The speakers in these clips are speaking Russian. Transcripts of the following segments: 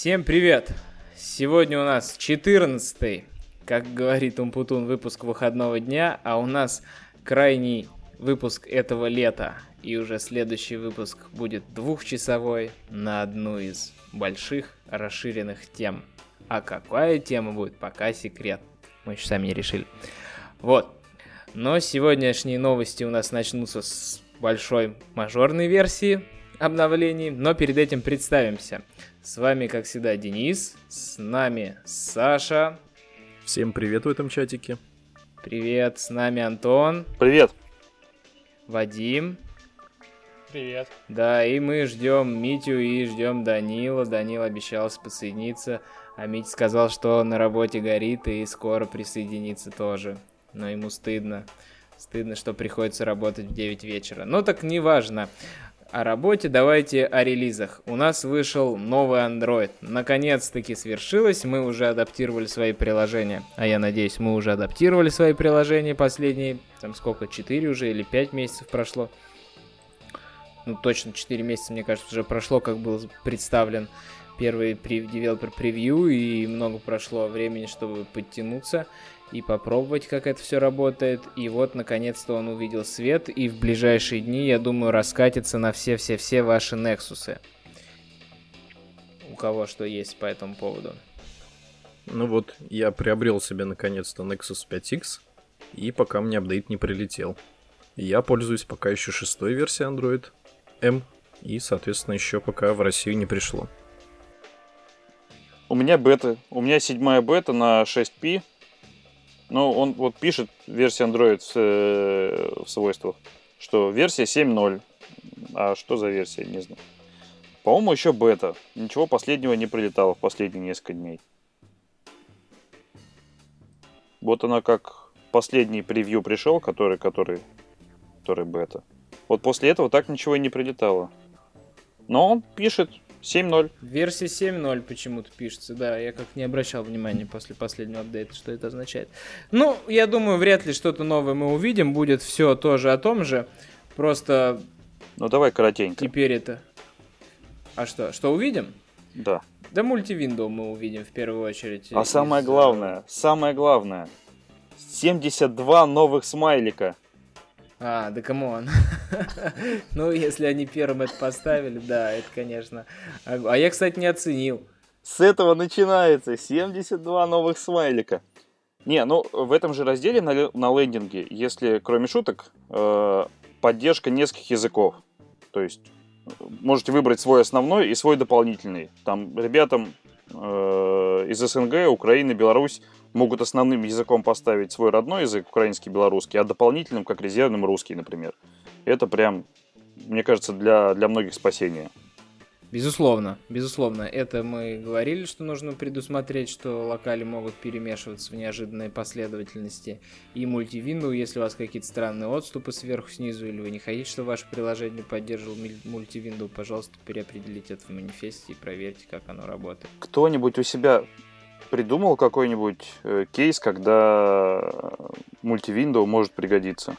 Всем привет! Сегодня у нас 14 как говорит Умпутун, выпуск выходного дня, а у нас крайний выпуск этого лета. И уже следующий выпуск будет двухчасовой на одну из больших расширенных тем. А какая тема будет, пока секрет. Мы еще сами не решили. Вот. Но сегодняшние новости у нас начнутся с большой мажорной версии обновлений, но перед этим представимся. С вами, как всегда, Денис, с нами Саша. Всем привет в этом чатике. Привет, с нами Антон. Привет. Вадим. Привет. Да, и мы ждем Митю и ждем Данила. Данил обещался подсоединиться, а Митя сказал, что на работе горит и скоро присоединится тоже. Но ему стыдно. Стыдно, что приходится работать в 9 вечера. Но так не важно о работе, давайте о релизах. У нас вышел новый Android. Наконец-таки свершилось, мы уже адаптировали свои приложения. А я надеюсь, мы уже адаптировали свои приложения последние, там сколько, 4 уже или 5 месяцев прошло. Ну, точно 4 месяца, мне кажется, уже прошло, как был представлен первый девелопер превью, и много прошло времени, чтобы подтянуться и попробовать, как это все работает. И вот, наконец-то, он увидел свет, и в ближайшие дни, я думаю, раскатится на все-все-все ваши Nexus. У кого что есть по этому поводу. Ну вот, я приобрел себе наконец-то Nexus 5X, и пока мне апдейт не прилетел. Я пользуюсь пока еще шестой версией Android M, и, соответственно, еще пока в Россию не пришло. У меня бета. У меня седьмая бета на 6P, ну, он вот пишет версия Android в, э, в свойствах, что версия 7.0. А что за версия, не знаю. По-моему, еще бета. Ничего последнего не прилетало в последние несколько дней. Вот она как последний превью пришел, который, который, который бета. Вот после этого так ничего и не прилетало. Но он пишет 7.0. Версия 7.0 почему-то пишется, да. Я как не обращал внимания после последнего апдейта, что это означает. Ну, я думаю, вряд ли что-то новое мы увидим. Будет все тоже о том же. Просто... Ну, давай коротенько. Теперь это... А что? Что увидим? Да. Да мультивиндоу мы увидим в первую очередь. А из... самое главное, самое главное. 72 новых смайлика. А, да come on. ну, если они первым это поставили, да, это, конечно. А я, кстати, не оценил. С этого начинается 72 новых смайлика. Не, ну в этом же разделе на, на лендинге, если кроме шуток, э, поддержка нескольких языков. То есть можете выбрать свой основной и свой дополнительный. Там ребятам э, из СНГ, Украины, Беларусь могут основным языком поставить свой родной язык, украинский, белорусский, а дополнительным, как резервным, русский, например. Это прям, мне кажется, для, для многих спасение. Безусловно, безусловно. Это мы говорили, что нужно предусмотреть, что локали могут перемешиваться в неожиданной последовательности. И мультивинду, если у вас какие-то странные отступы сверху, снизу, или вы не хотите, чтобы ваше приложение поддерживало мультивинду, пожалуйста, переопределите это в манифесте и проверьте, как оно работает. Кто-нибудь у себя придумал какой-нибудь э, кейс, когда мультивиндоу может пригодиться?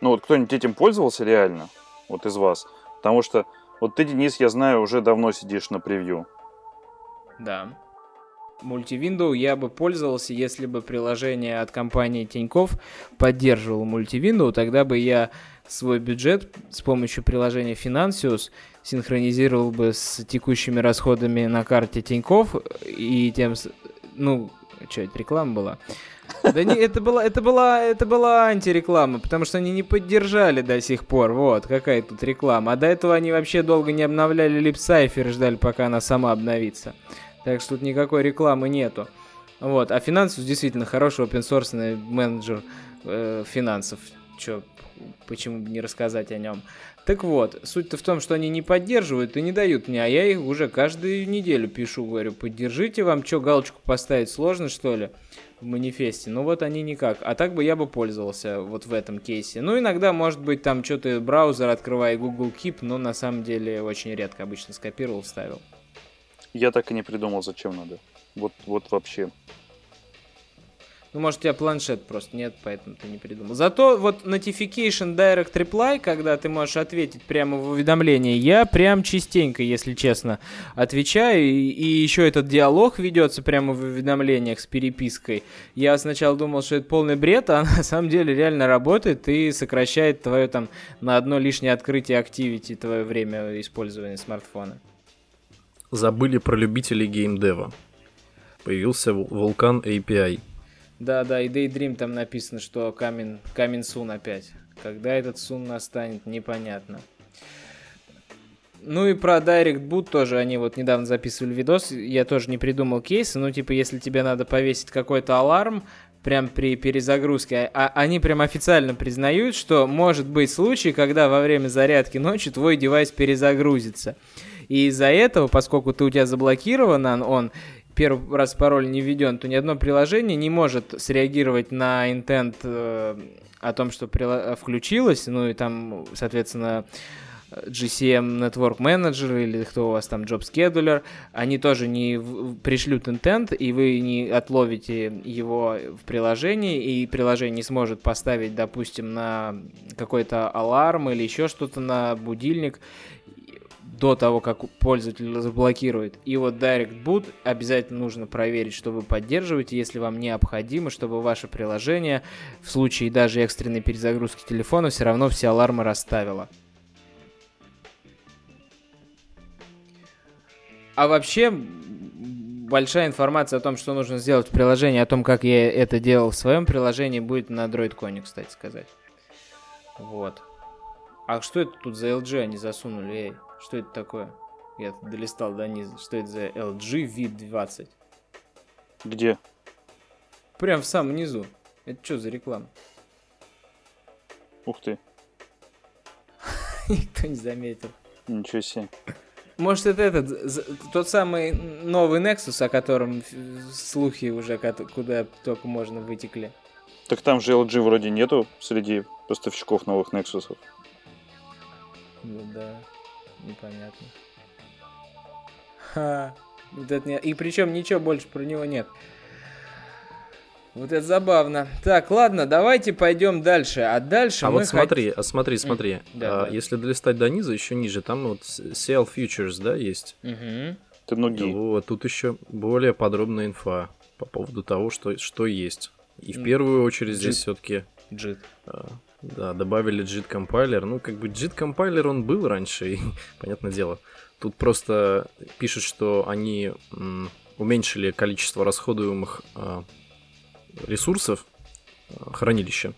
Ну вот кто-нибудь этим пользовался реально? Вот из вас? Потому что вот ты, Денис, я знаю, уже давно сидишь на превью. Да. Мультивиндоу я бы пользовался, если бы приложение от компании Тиньков поддерживало мультивиндоу, тогда бы я свой бюджет с помощью приложения Financius синхронизировал бы с текущими расходами на карте Тиньков и тем, ну, что, это реклама была? Да не, это была, это была, это была антиреклама, потому что они не поддержали до сих пор, вот, какая тут реклама. А до этого они вообще долго не обновляли липсайфер и ждали, пока она сама обновится. Так что тут никакой рекламы нету. Вот, а Финансус действительно хороший open менеджер э, финансов. Чё, почему бы не рассказать о нем. Так вот, суть-то в том, что они не поддерживают и не дают мне, а я их уже каждую неделю пишу, говорю, поддержите, вам что, галочку поставить сложно, что ли, в манифесте? Ну вот они никак. А так бы я бы пользовался вот в этом кейсе. Ну, иногда, может быть, там что-то браузер открывая Google Keep, но на самом деле очень редко обычно скопировал, вставил. Я так и не придумал, зачем надо. Вот, вот вообще. Ну, может, у тебя планшет просто нет, поэтому ты не придумал. Зато вот Notification Direct Reply, когда ты можешь ответить прямо в уведомлении, я прям частенько, если честно, отвечаю. И, и еще этот диалог ведется прямо в уведомлениях с перепиской. Я сначала думал, что это полный бред, а на самом деле реально работает и сокращает твое там на одно лишнее открытие активити твое время использования смартфона. Забыли про любителей геймдева. Появился Vulkan API. Да, да, и Daydream там написано, что камень, камень сун опять. Когда этот сун настанет, непонятно. Ну и про Direct Boot тоже они вот недавно записывали видос. Я тоже не придумал кейсы. Ну, типа, если тебе надо повесить какой-то аларм, прям при перезагрузке, а они прям официально признают, что может быть случай, когда во время зарядки ночью твой девайс перезагрузится. И из-за этого, поскольку ты у тебя заблокирован он, первый раз пароль не введен, то ни одно приложение не может среагировать на интент э, о том, что включилось, ну и там, соответственно, GCM Network Manager или кто у вас там Job Scheduler, они тоже не пришлют интент, и вы не отловите его в приложении, и приложение не сможет поставить, допустим, на какой-то аларм или еще что-то на будильник, до того, как пользователь заблокирует. И вот Direct Boot обязательно нужно проверить, что вы поддерживаете, если вам необходимо, чтобы ваше приложение в случае даже экстренной перезагрузки телефона все равно все алармы расставило. А вообще, большая информация о том, что нужно сделать в приложении, о том, как я это делал в своем приложении, будет на DroidCon, кстати сказать. Вот. А что это тут за LG они засунули, эй? Что это такое? Я долистал до низа. Что это за LG V20? Где? Прям в самом низу. Это что за реклама? Ух ты, Никто не заметил. ничего себе. Может, это этот, тот самый новый Nexus, о котором слухи уже куда только можно вытекли. Так там же LG вроде нету среди поставщиков новых Nexus. Ну да, непонятно. Ха, вот это не- И причем ничего больше про него нет. Вот это забавно. Так, ладно, давайте пойдем дальше. А дальше А мы вот смотри, а смотри, смотри. да, А, да. Если долистать до низа, еще ниже, там вот CL Futures, да, есть. хот- Мгм. Ты ноги. Вот, тут еще более подробная инфа по поводу того, что, что есть. И в первую очередь здесь JIT. все-таки Джит. Да, добавили JIT компайлер. Ну, как бы JIT компайлер он был раньше, и, понятное дело. Тут просто пишут, что они уменьшили количество расходуемых а, ресурсов а, хранилища.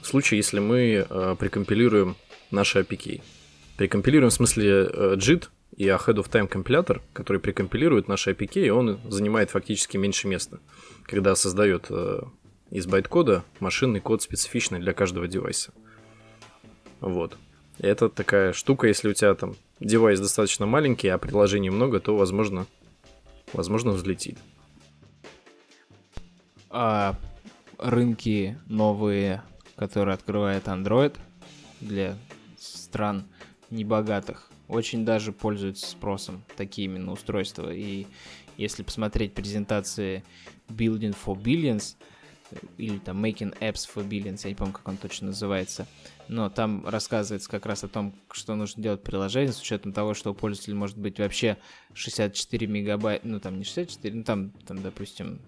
В случае, если мы а, прикомпилируем наши APK. Прикомпилируем в смысле э, JIT и Ahead of Time компилятор, который прикомпилирует наши APK, и он занимает фактически меньше места, когда создает э, из байт-кода машинный код специфичный для каждого девайса. Вот. Это такая штука, если у тебя там девайс достаточно маленький, а приложений много, то, возможно, возможно взлетит. А рынки новые, которые открывает Android для стран небогатых, очень даже пользуются спросом такие именно устройства. И если посмотреть презентации Building for Billions, или там Making Apps for Billions, я не помню, как он точно называется, но там рассказывается как раз о том, что нужно делать приложение с учетом того, что у пользователя может быть вообще 64 мегабайта, ну там не 64, ну там, там допустим,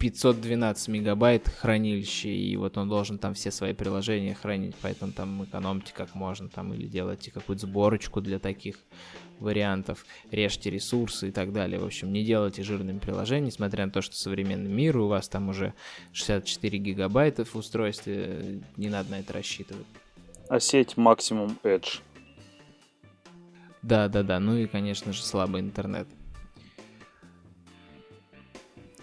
512 мегабайт хранилище, и вот он должен там все свои приложения хранить, поэтому там экономьте как можно, там или делайте какую-то сборочку для таких вариантов, режьте ресурсы и так далее. В общем, не делайте жирными приложения, несмотря на то, что современный мир, у вас там уже 64 гигабайта в устройстве, не надо на это рассчитывать. А сеть максимум Edge. Да, да, да. Ну и, конечно же, слабый интернет.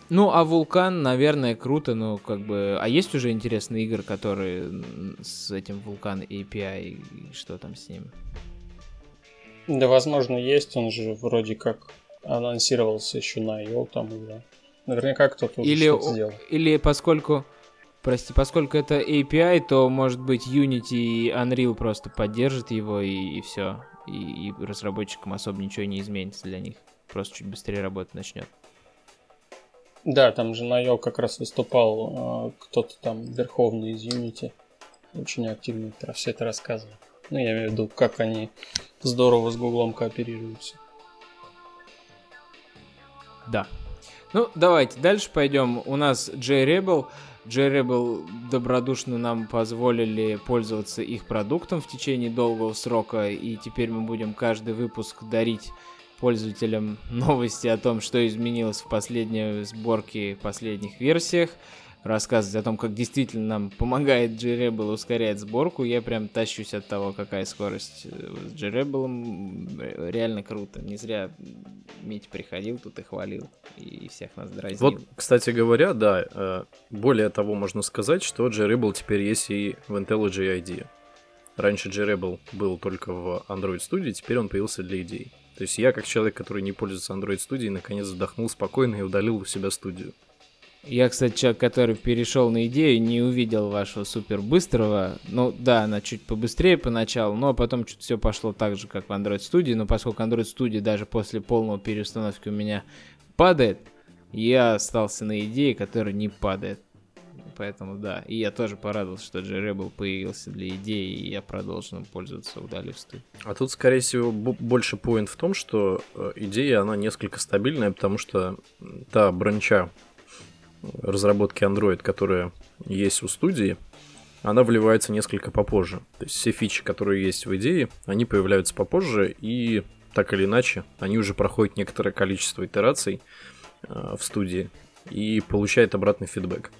Ну, а Вулкан, наверное, круто, но как бы... А есть уже интересные игры, которые с этим Вулкан API, и что там с ним? Да, возможно, есть, он же вроде как анонсировался еще на IO там или... Наверняка кто-то уже Или, что-то сделал. или поскольку... Прости, поскольку это API, то, может быть, Unity и Unreal просто поддержат его, и, и все. И, и разработчикам особо ничего не изменится для них. Просто чуть быстрее работать начнет. Да, там же на Йо как раз выступал э, кто-то там верховный из Unity. Очень активно про все это рассказывал. Ну, я имею в виду, как они здорово с Гуглом кооперируются. Да. Ну, давайте дальше пойдем. У нас JRebel. JRebel добродушно нам позволили пользоваться их продуктом в течение долгого срока, и теперь мы будем каждый выпуск дарить пользователям новости о том, что изменилось в последней сборке, последних версиях рассказывать о том, как действительно нам помогает G-Rebel ускорять сборку. Я прям тащусь от того, какая скорость э, с G-Rebel. Реально круто. Не зря Мить приходил тут и хвалил, и всех нас дразнил. Вот, кстати говоря, да, э, более того можно сказать, что G-Rebel теперь есть и в IntelliJ IDE. Раньше G-Rebel был только в Android Studio, теперь он появился для идей. То есть я, как человек, который не пользуется Android Studio, наконец вздохнул спокойно и удалил у себя студию. Я, кстати, человек, который перешел на идею, не увидел вашего супер быстрого. Ну да, она чуть побыстрее поначалу, но потом чуть все пошло так же, как в Android Studio. Но поскольку Android Studio даже после полного переустановки у меня падает, я остался на идее, которая не падает. Поэтому да, и я тоже порадовался, что J-Rebel появился для идеи, и я продолжил им пользоваться, удалив студию. А тут, скорее всего, больше поинт в том, что э, идея, она несколько стабильная, потому что та бранча, разработки Android, которая есть у студии, она вливается несколько попозже. То есть все фичи, которые есть в идее, они появляются попозже, и так или иначе, они уже проходят некоторое количество итераций э, в студии и получают обратный фидбэк.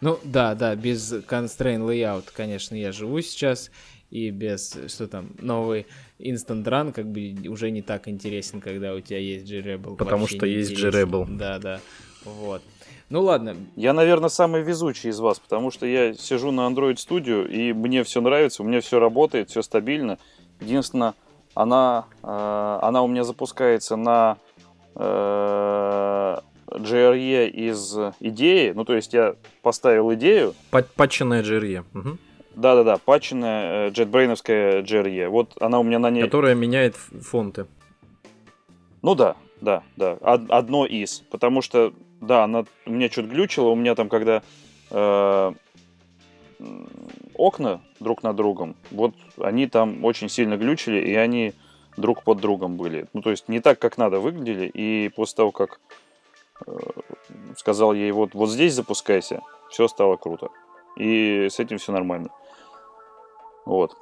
Ну да, да, без constraint layout, конечно, я живу сейчас, и без, что там, новый Instant Run как бы уже не так интересен, когда у тебя есть G-Rebel. Потому что есть G-Rebel. Да, да, вот. Ну ладно. Я, наверное, самый везучий из вас, потому что я сижу на Android Studio, и мне все нравится, у меня все работает, все стабильно. Единственное, она, э, она у меня запускается на э, GRE из идеи. Ну, то есть я поставил идею. Патченная GRE. Угу. Да-да-да, патченная э, JetBrains GRE. Вот она у меня на ней... Которая меняет фонты. Ну да, да, да. Одно из. Потому что да, она у меня что-то глючило, у меня там, когда э, окна друг над другом, вот они там очень сильно глючили, и они друг под другом были. Ну, то есть не так, как надо выглядели, и после того, как сказал ей, вот, вот здесь запускайся, все стало круто. И с этим все нормально. Вот.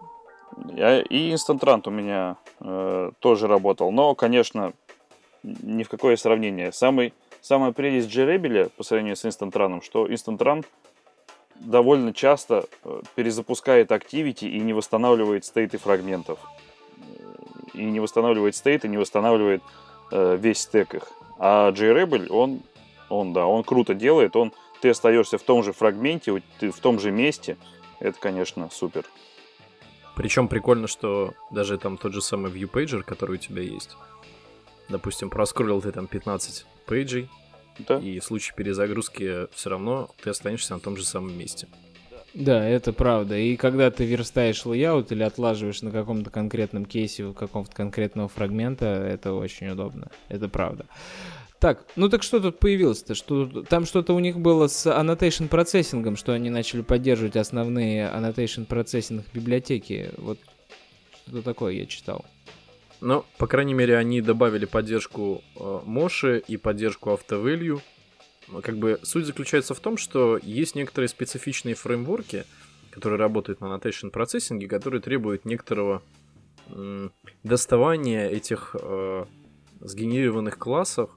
И Instant Run у меня э, тоже работал, но, конечно, ни в какое сравнение. Самый Самая прелесть JRebel по сравнению с Run, что Run довольно часто э, перезапускает Activity и не восстанавливает стейты фрагментов. И не восстанавливает стейты, не восстанавливает э, весь стек их. А JRebel, он, он, да, он круто делает, он, ты остаешься в том же фрагменте, ты в том же месте. Это, конечно, супер. Причем прикольно, что даже там тот же самый ViewPager, который у тебя есть, допустим, проскроллил ты там 15 пейджей, да. и в случае перезагрузки все равно ты останешься на том же самом месте. Да, это правда. И когда ты верстаешь layout или отлаживаешь на каком-то конкретном кейсе у какого-то конкретного фрагмента, это очень удобно. Это правда. Так, ну так что тут появилось-то? Что, там что-то у них было с annotation processing ом, что они начали поддерживать основные annotation processing библиотеки. Вот что такое я читал. Ну, по крайней мере, они добавили поддержку э, Моши и поддержку автовелью. Как бы суть заключается в том, что есть некоторые специфичные фреймворки, которые работают на annotation процессинге, которые требуют некоторого доставания этих э, сгенерированных классов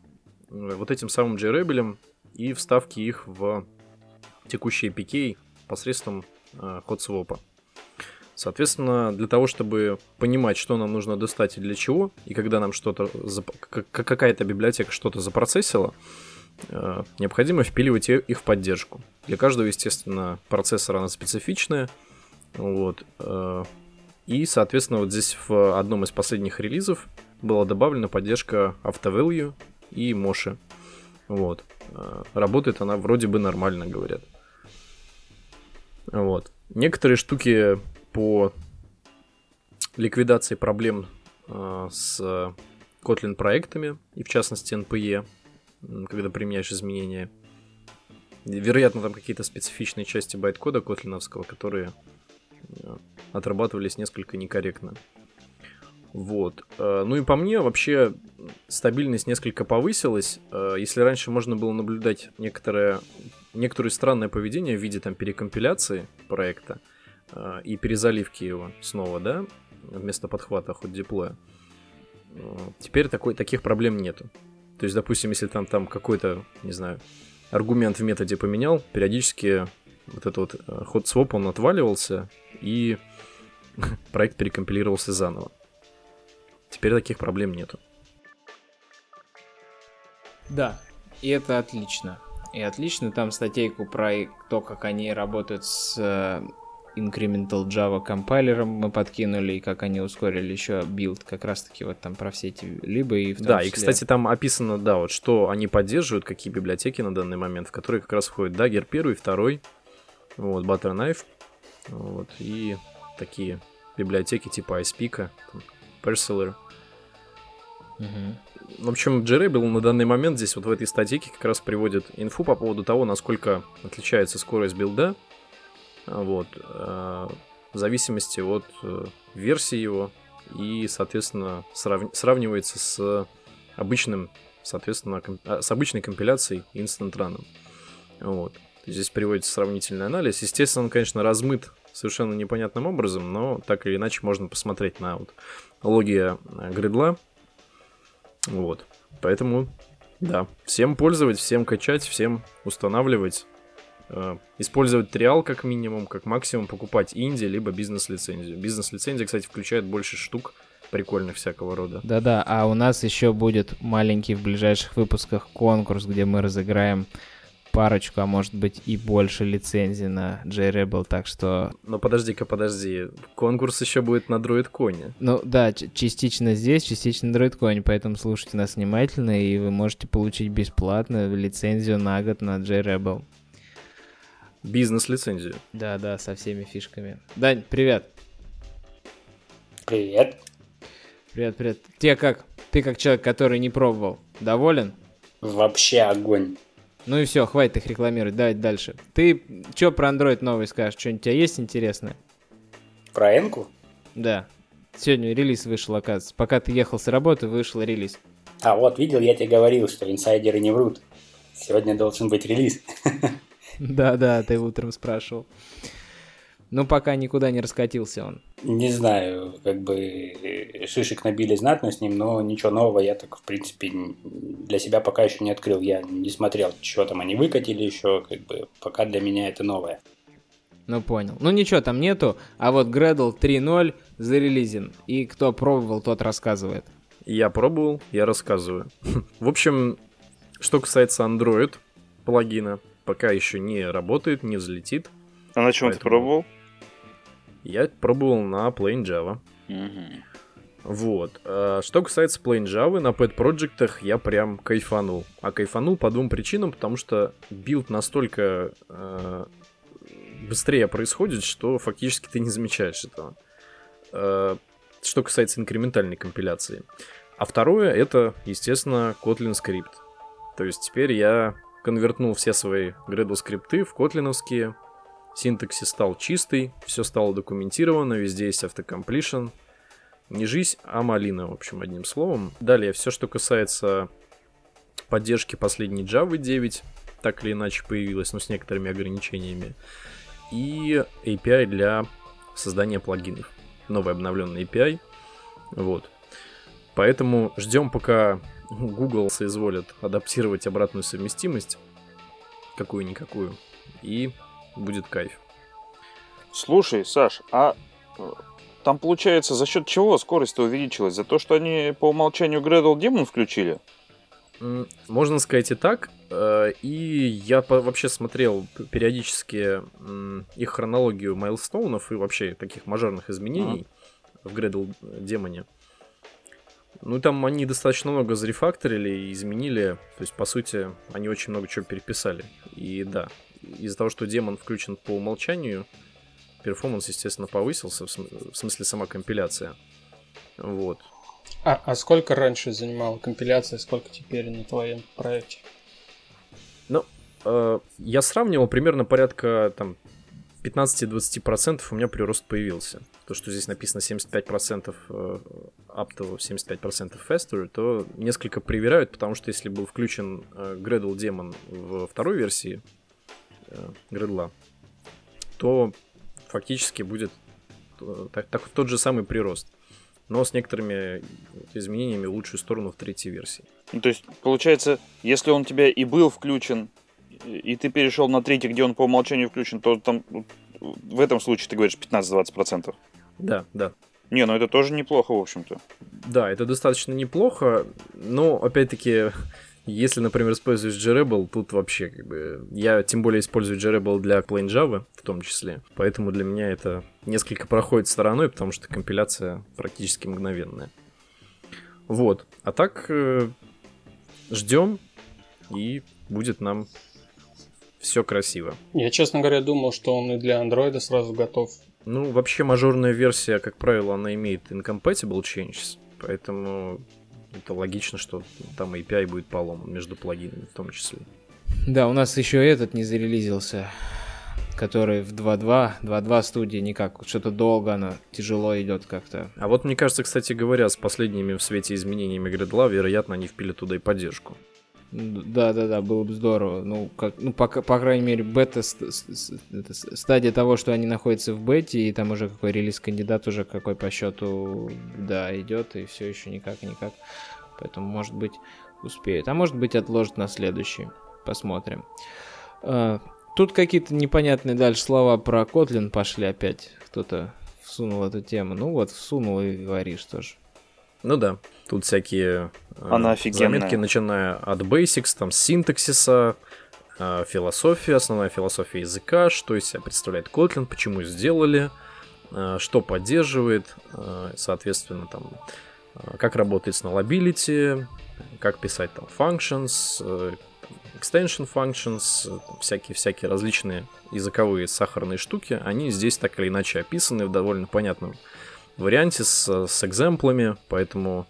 э, вот этим самым JRebel и вставки их в текущие APK посредством э, ход-свопа. Соответственно, для того, чтобы понимать, что нам нужно достать и для чего, и когда нам что-то, какая-то библиотека что-то запроцессила, необходимо впиливать их в поддержку. Для каждого, естественно, процессора она специфичная. Вот. Э, и, соответственно, вот здесь в одном из последних релизов была добавлена поддержка AutoValue и Moshi. Вот. Э, работает она вроде бы нормально, говорят. Вот. Некоторые штуки по ликвидации проблем э, с Kotlin проектами, и в частности NPE, когда применяешь изменения. Вероятно, там какие-то специфичные части байткода котлиновского, которые э, отрабатывались несколько некорректно. Вот. Э, ну и по мне, вообще, стабильность несколько повысилась. Э, если раньше можно было наблюдать некоторое, некоторое странное поведение в виде там перекомпиляции проекта и перезаливки его снова, да, вместо подхвата хоть диплоя, теперь такой, таких проблем нету. То есть, допустим, если там, там какой-то, не знаю, аргумент в методе поменял, периодически вот этот вот э, ход своп он отваливался, и проект перекомпилировался заново. Теперь таких проблем нету. Да, и это отлично. И отлично там статейку про то, как они работают с э, Incremental Java compiler ом мы подкинули, и как они ускорили еще build, как раз-таки вот там про все эти lib ы в том Да, числе... и, кстати, там описано, да, вот что они поддерживают, какие библиотеки на данный момент, в которые как раз входят Dagger первый, второй, вот, Butter Knife, вот, и такие библиотеки типа iSpeak, Parceller. Угу. В общем, JRebel на данный момент здесь вот в этой статейке как раз приводит инфу по поводу того, насколько отличается скорость билда вот, э, в зависимости от э, версии его и, соответственно, срав... сравнивается с обычным, соответственно, комп... А, с обычной компиляцией Instant Run. Вот. Здесь приводится сравнительный анализ. Естественно, он, конечно, размыт совершенно непонятным образом, но так или иначе можно посмотреть на вот логи э, гридла. Вот. Поэтому, да, всем пользовать, всем качать, всем устанавливать. Э, использовать триал как минимум, как максимум покупать инди, либо бизнес-лицензию. Бизнес-лицензия, кстати, включает больше штук прикольных всякого рода. Да-да, а у нас еще будет маленький в ближайших выпусках конкурс, где мы разыграем парочку, а может быть и больше лицензий на JRebel, так что... Но подожди-ка, подожди, конкурс еще будет на DroidCon. Ну да, частично здесь, частично на DroidCon, поэтому слушайте нас внимательно, и вы можете получить бесплатно лицензию на год на JRebel. Бизнес-лицензию. Да, да, со всеми фишками. Дань, привет. Привет. Привет, привет. Тебе как? Ты как человек, который не пробовал, доволен? Вообще огонь. Ну и все, хватит их рекламировать, давай дальше. Ты что про Android новый скажешь? Что-нибудь у тебя есть интересное? Про Энку? Да. Сегодня релиз вышел, оказывается. Пока ты ехал с работы, вышел релиз. А вот, видел, я тебе говорил, что инсайдеры не врут. Сегодня должен быть релиз. Да-да, ты утром спрашивал. Ну, пока никуда не раскатился он. Не знаю, как бы шишек набили знатно с ним, но ничего нового я так, в принципе, для себя пока еще не открыл. Я не смотрел, что там они выкатили еще, как бы, пока для меня это новое. Ну, понял. Ну, ничего там нету, а вот Gradle 3.0 зарелизен, и кто пробовал, тот рассказывает. Я пробовал, я рассказываю. В общем, что касается Android плагина, пока еще не работает, не взлетит. А на чем Поэтому... ты пробовал? Я пробовал на Plain Java. Угу. Вот. А, что касается Plain Java, на Pet Project я прям кайфанул. А кайфанул по двум причинам, потому что build настолько э, быстрее происходит, что фактически ты не замечаешь этого. Э, что касается инкрементальной компиляции. А второе, это, естественно, Kotlin script. То есть теперь я конвертнул все свои Gradle скрипты в котлиновские. Синтаксис стал чистый, все стало документировано, везде есть автокомплишн. Не жизнь, а малина, в общем, одним словом. Далее, все, что касается поддержки последней Java 9, так или иначе появилась, но с некоторыми ограничениями. И API для создания плагинов. Новый обновленный API. Вот. Поэтому ждем, пока Google соизволит адаптировать обратную совместимость, какую-никакую, и будет кайф. Слушай, Саш, а э, там получается за счет чего скорость-то увеличилась? За то, что они по умолчанию Gradle Demon включили? Можно сказать и так. Э, и я вообще смотрел периодически их хронологию майлстоунов и вообще таких мажорных изменений а. в Gradle демоне. Ну, там они достаточно много зарефакторили и изменили. То есть, по сути, они очень много чего переписали. И да, из-за того, что демон включен по умолчанию, перформанс, естественно, повысился, в, смысле сама компиляция. Вот. А, а сколько раньше занимала компиляция, сколько теперь на твоем проекте? Ну, э, я сравнивал примерно порядка там 15-20% у меня прирост появился. То, что здесь написано 75% э, up to 75% faster, то несколько проверяют, потому что если был включен э, Gradle Demon в второй версии э, Gradle, то фактически будет так, так, тот же самый прирост. Но с некоторыми изменениями в лучшую сторону в третьей версии. Ну, то есть, получается, если он у тебя и был включен и ты перешел на третий, где он по умолчанию включен, то там в этом случае ты говоришь 15-20%. Да, да. Не, ну это тоже неплохо, в общем-то. Да, это достаточно неплохо, но опять-таки, если, например, используешь Grebel, тут вообще как бы... Я тем более использую Grebel для Plain Java в том числе, поэтому для меня это несколько проходит стороной, потому что компиляция практически мгновенная. Вот. А так э, ждем, и будет нам все красиво. Я, честно говоря, думал, что он и для андроида сразу готов. Ну, вообще, мажорная версия, как правило, она имеет incompatible changes, поэтому это логично, что там API будет поломан между плагинами в том числе. Да, у нас еще этот не зарелизился, который в 2.2, 2.2 студии никак, что-то долго она тяжело идет как-то. А вот мне кажется, кстати говоря, с последними в свете изменениями Gridla, вероятно, они впили туда и поддержку. Да, да, да, было бы здорово. Ну, как, ну по, по крайней мере, бета стадия того, что они находятся в бете, и там уже какой релиз кандидат уже какой по счету, да, идет, и все еще никак, никак. Поэтому, может быть, успеют. А может быть, отложат на следующий. Посмотрим. А, тут какие-то непонятные дальше слова про Kotlin пошли опять. Кто-то всунул эту тему. Ну вот, всунул и говоришь тоже. Ну да, тут всякие э, Она заметки, начиная от basics, там, синтаксиса, э, философия, основная философия языка, что из себя представляет Kotlin, почему сделали, э, что поддерживает, соответственно, там, как работает с nullability, как писать там functions, extension functions, всякие-всякие различные языковые сахарные штуки, они здесь так или иначе описаны в довольно понятном варианте с, с экземплами, поэтому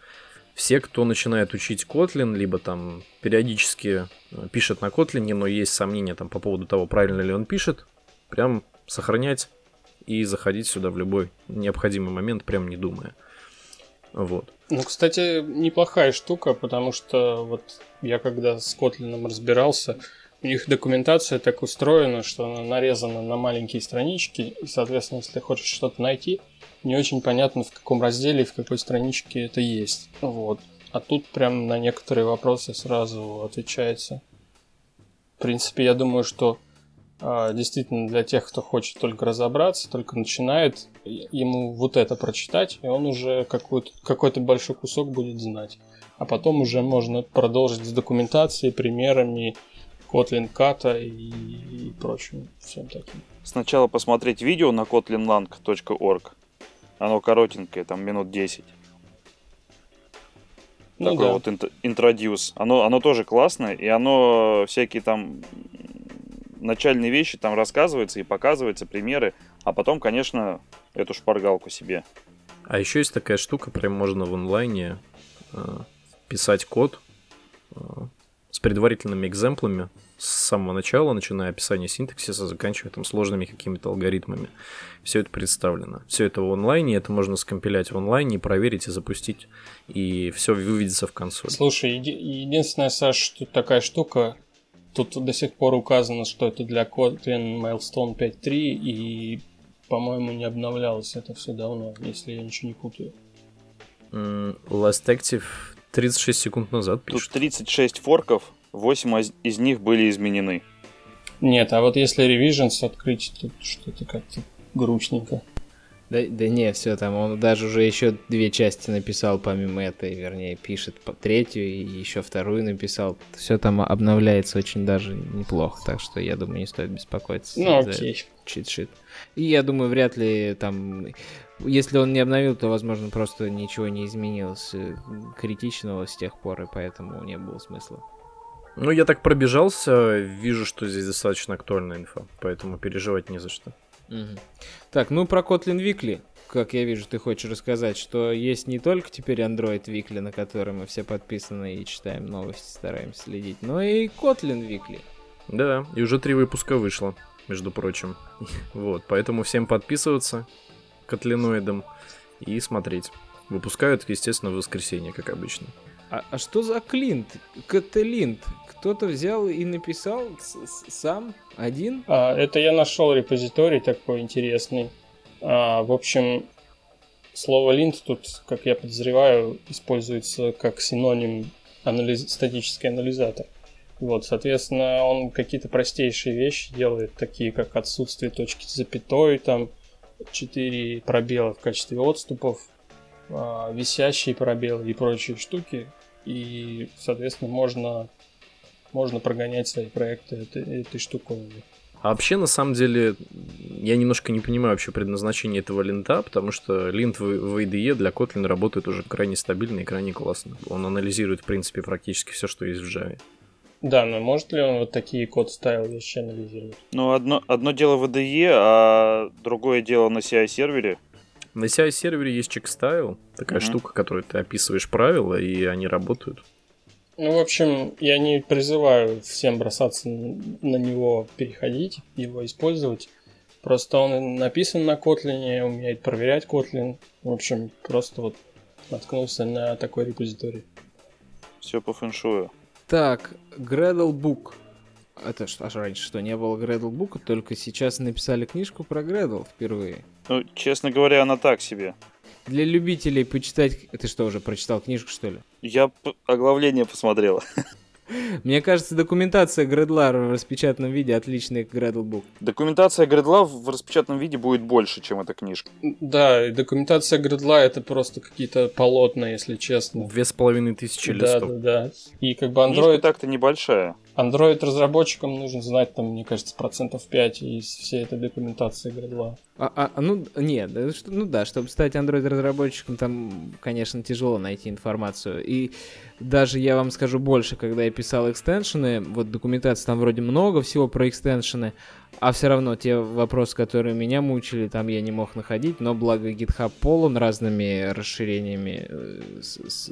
все, кто начинает учить Kotlin, либо там периодически э, пишет на Kotlin, но есть сомнения там по поводу того, правильно ли он пишет, прям сохранять и заходить сюда в любой необходимый момент, прям не думая. Вот. Ну, кстати, неплохая штука, потому что вот я когда с Kotlin разбирался, у них документация так устроена, что она нарезана на маленькие странички, и, соответственно, если ты хочешь что-то найти, не очень понятно, в каком разделе и в какой страничке это есть. Вот. А тут прям на некоторые вопросы сразу отвечается. В принципе, я думаю, что а, действительно для тех, кто хочет только разобраться, только начинает, ему вот это прочитать, и он уже какой-то, большой кусок будет знать. А потом уже можно продолжить с документацией, примерами, Kotlin Kata и, и прочим всем таким. Сначала посмотреть видео на kotlinlang.org, оно коротенькое, там минут 10. Ну, Такое да. вот интродюс. Оно, оно тоже классное, и оно всякие там начальные вещи там рассказываются и показываются, примеры, а потом, конечно, эту шпаргалку себе. А еще есть такая штука, прям можно в онлайне э, писать код э, с предварительными экземплами с самого начала, начиная описание синтаксиса, заканчивая там сложными какими-то алгоритмами. Все это представлено. Все это в онлайне, это можно скомпилять в онлайне, проверить и запустить, и все выведется в консоль. Слушай, еди- единственное, Саш, что такая штука, тут до сих пор указано, что это для Kotlin Milestone 5.3, и, по-моему, не обновлялось это все давно, если я ничего не путаю. Mm, Last Active 36 секунд назад пишет. Тут 36 форков, 8 из них были изменены. Нет, а вот если Revisions открыть, то что-то как-то грустненько. Да, да не, все там, он даже уже еще две части написал помимо этой, вернее, пишет по третью и еще вторую написал. Все там обновляется очень даже неплохо, так что я думаю, не стоит беспокоиться ну, окей. чит-шит. И я думаю, вряд ли там, если он не обновил, то, возможно, просто ничего не изменилось э, критичного с тех пор, и поэтому не было смысла. Ну, я так пробежался, вижу, что здесь достаточно актуальная инфа, поэтому переживать не за что. Угу. Так, ну про Kotlin Weekly, как я вижу, ты хочешь рассказать, что есть не только теперь Android Weekly, на который мы все подписаны и читаем новости, стараемся следить, но и Kotlin Weekly. Да, и уже три выпуска вышло, между прочим. Вот, поэтому всем подписываться котлиноидом и смотреть. Выпускают, естественно, в воскресенье, как обычно. А, а что за Клинт? Каталинт? Кто-то взял и написал сам один? А, это я нашел репозиторий такой интересный. А, в общем, слово линт тут, как я подозреваю, используется как синоним анализ... статический анализатор. Вот, соответственно, он какие-то простейшие вещи делает, такие как отсутствие точки запятой, там, 4 пробела в качестве отступов, а, висящие пробелы и прочие штуки. И, соответственно, можно, можно прогонять свои проекты этой, этой штуковиной. А вообще, на самом деле, я немножко не понимаю вообще предназначение этого линта, потому что линт в, в IDE для Kotlin работает уже крайне стабильно и крайне классно. Он анализирует, в принципе, практически все, что есть в Java. Да, но может ли он вот такие код стайл вещи анализировать? Ну, одно, одно дело в IDE, а другое дело на CI-сервере. На CI-сервере есть чекстайл, такая mm-hmm. штука, которой ты описываешь правила, и они работают. Ну, в общем, я не призываю всем бросаться на него переходить, его использовать. Просто он написан на Kotlin, умеет проверять Kotlin. В общем, просто вот наткнулся на такой репозиторий. Все по фэншую. Так, Gradle Book. Это что, аж раньше что, не было Book, только сейчас написали книжку про Gradle впервые. Ну, честно говоря, она так себе. Для любителей почитать... Ты что, уже прочитал книжку, что ли? Я оглавление посмотрел. Мне кажется, документация Гредла в распечатанном виде отличная к Гредлбук. Документация Гредла в распечатанном виде будет больше, чем эта книжка. Да, и документация Гредла это просто какие-то полотна, если честно. Две с половиной тысячи листов. Да, да, да. И как бы Android... Книжка так-то небольшая. Android разработчикам нужно знать, там, мне кажется, процентов 5 из всей этой документации Гредла. А, а, а, ну, нет, ну да, чтобы стать Android разработчиком, там, конечно, тяжело найти информацию. И даже я вам скажу больше, когда я писал экстеншены, вот документации там вроде много всего про экстеншены, а все равно те вопросы, которые меня мучили, там я не мог находить, но благо GitHub полон разными расширениями, э, с, с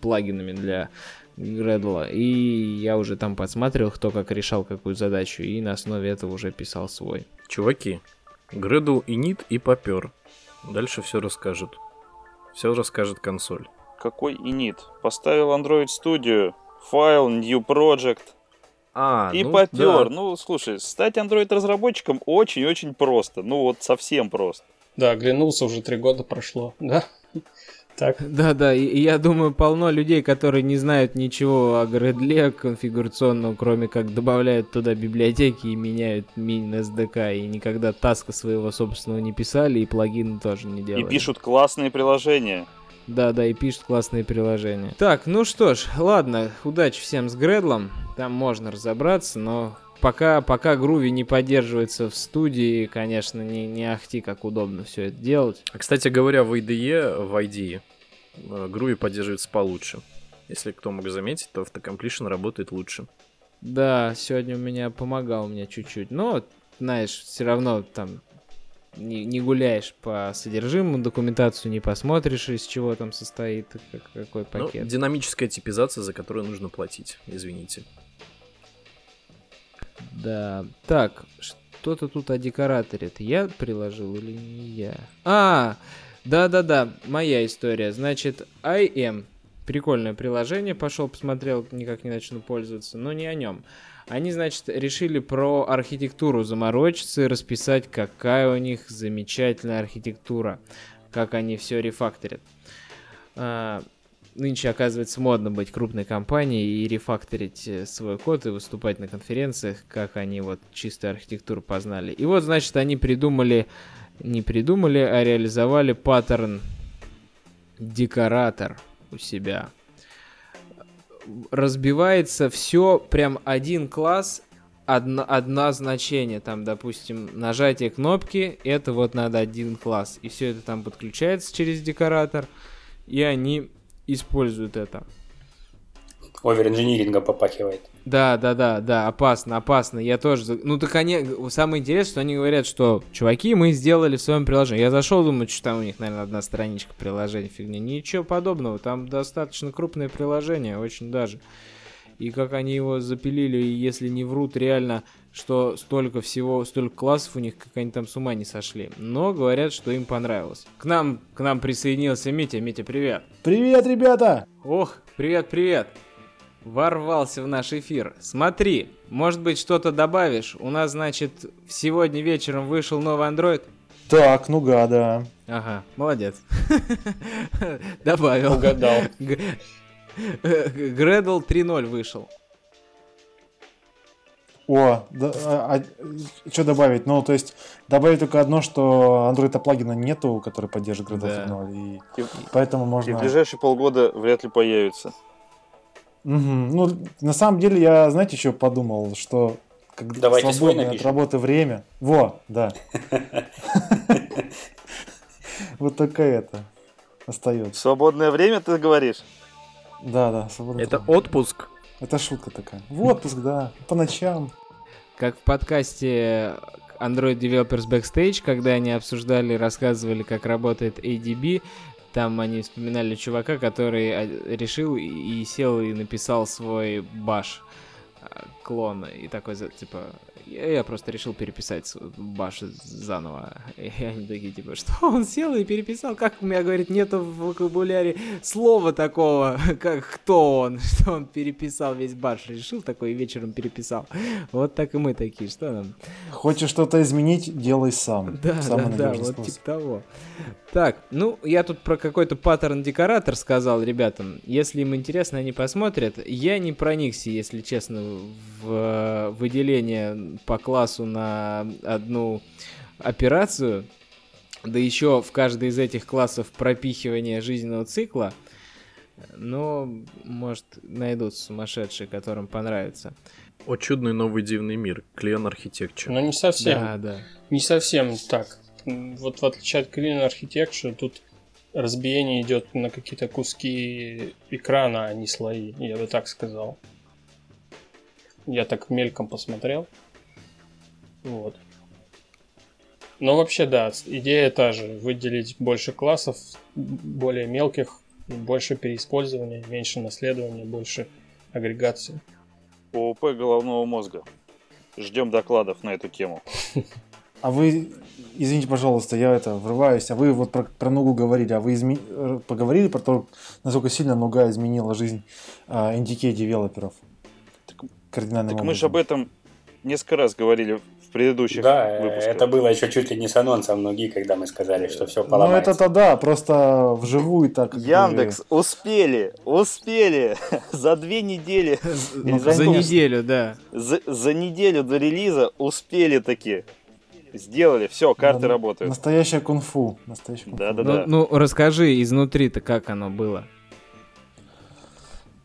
плагинами для Gradle, и я уже там подсматривал, кто как решал какую задачу, и на основе этого уже писал свой. Чуваки, Gradle и нит и попер. Дальше все расскажет. Все расскажет консоль. Какой init? Поставил Android Studio, файл, new project. А, и ну, попер. Да. Ну, слушай, стать Android разработчиком очень-очень просто. Ну, вот совсем просто. Да, оглянулся, уже три года прошло, да? Так. Да, да, и, и я думаю, полно людей, которые не знают ничего о Гредле конфигурационном, кроме как добавляют туда библиотеки и меняют мин SDK, и никогда таска своего собственного не писали, и плагины тоже не делали. И пишут классные приложения. Да, да, и пишут классные приложения. Так, ну что ж, ладно, удачи всем с Гредлом. Там можно разобраться, но пока, пока Груви не поддерживается в студии, конечно, не, не ахти, как удобно все это делать. А, кстати говоря, в IDE, в IDE, Груви поддерживается получше. Если кто мог заметить, то автокомплишн работает лучше. Да, сегодня у меня помогал мне чуть-чуть. Но, знаешь, все равно там не, не гуляешь по содержимому, документацию не посмотришь, из чего там состоит, как, какой ну, пакет. Ну, динамическая типизация, за которую нужно платить, извините. Да, так, что-то тут о декораторе. Это я приложил или не я? А, да-да-да, моя история. Значит, IM, прикольное приложение, пошел посмотрел, никак не начну пользоваться, но не о нем. Они, значит, решили про архитектуру заморочиться и расписать, какая у них замечательная архитектура, как они все рефакторят. Нынче, оказывается, модно быть крупной компанией и рефакторить э, свой код и выступать на конференциях, как они вот чистую архитектуру познали. И вот, значит, они придумали, не придумали, а реализовали паттерн декоратор у себя разбивается все прям один класс, одно, одно значение. Там, допустим, нажатие кнопки, это вот надо один класс. И все это там подключается через декоратор, и они используют это оверинжиниринга попахивает. Да, да, да, да, опасно, опасно. Я тоже... Ну, так они... Самое интересное, что они говорят, что, чуваки, мы сделали в своем приложении. Я зашел, думаю, что там у них, наверное, одна страничка приложения, фигня. Ничего подобного, там достаточно крупное приложение, очень даже. и как они его запилили, если не врут реально, что столько всего, столько классов у них, как они там с ума не сошли. Но говорят, что им понравилось. К нам, к нам присоединился Митя. Митя, привет. Привет, ребята! Ох, привет-привет. Ворвался в наш эфир. Смотри, может быть что-то добавишь? У нас, значит, сегодня вечером вышел новый Android. Так, ну га, да. Ага, молодец. Добавил. Угадал. Гредл 3.0 вышел. О, да, а, что добавить? Ну, то есть, добавить только одно, что Android плагина нету, который поддерживает Gradle Да. 3.0, и И, поэтому и можно... в ближайшие полгода вряд ли появится. Мгм. Ну, на самом деле, я, знаете, еще подумал, что когда Давайте свободное от работы время... Во, да. Вот такая это остается. Свободное время, ты говоришь? Да, да, свободное Это отпуск. Это шутка такая. В отпуск, да, по ночам. Как в подкасте Android Developers Backstage, когда они обсуждали, рассказывали, как работает ADB, там они вспоминали чувака, который а, решил и сел и написал свой баш а, клон и такой типа я, просто решил переписать баш заново и они такие типа что он сел и переписал как у меня говорит нету в вокабуляре слова такого как кто он что он переписал весь баш решил такой и вечером переписал вот так и мы такие что нам Хочешь что-то изменить, делай сам. да, Самый да, да, вот способ. типа того. Так, ну, я тут про какой-то паттерн-декоратор сказал ребятам. Если им интересно, они посмотрят. Я не проникся, если честно, в э, выделение по классу на одну операцию. Да еще в каждый из этих классов пропихивание жизненного цикла. Но, может, найдутся сумасшедшие, которым понравится. О чудный новый дивный мир. Клиен Architecture. Но не совсем. Да, да. Не совсем так. Вот в отличие от Clean Architecture, тут разбиение идет на какие-то куски экрана, а не слои, я бы так сказал. Я так мельком посмотрел. Вот. Но вообще, да, идея та же. Выделить больше классов, более мелких, больше переиспользования, меньше наследования, больше агрегации. ООП головного мозга. Ждем докладов на эту тему. А вы, извините, пожалуйста, я это врываюсь, а вы вот про, про ногу говорили, а вы изме- э, поговорили про то, насколько сильно нога изменила жизнь а, NDK девелоперов? Так- Кардинальным Так мы же об этом несколько раз говорили в предыдущих Да, выпусках. это было еще чуть ли не с анонсом ноги, когда мы сказали, что все Ну, поломается. это-то да, просто вживую так. Яндекс, успели, успели за две недели, Ну, За неделю, да. за, за неделю до релиза успели таки. Сделали, все, карты Да, работают. Настоящее кунг-фу. Настоящее кунг-фу. Да-да-да. Ну, ну, расскажи изнутри-то, как оно было.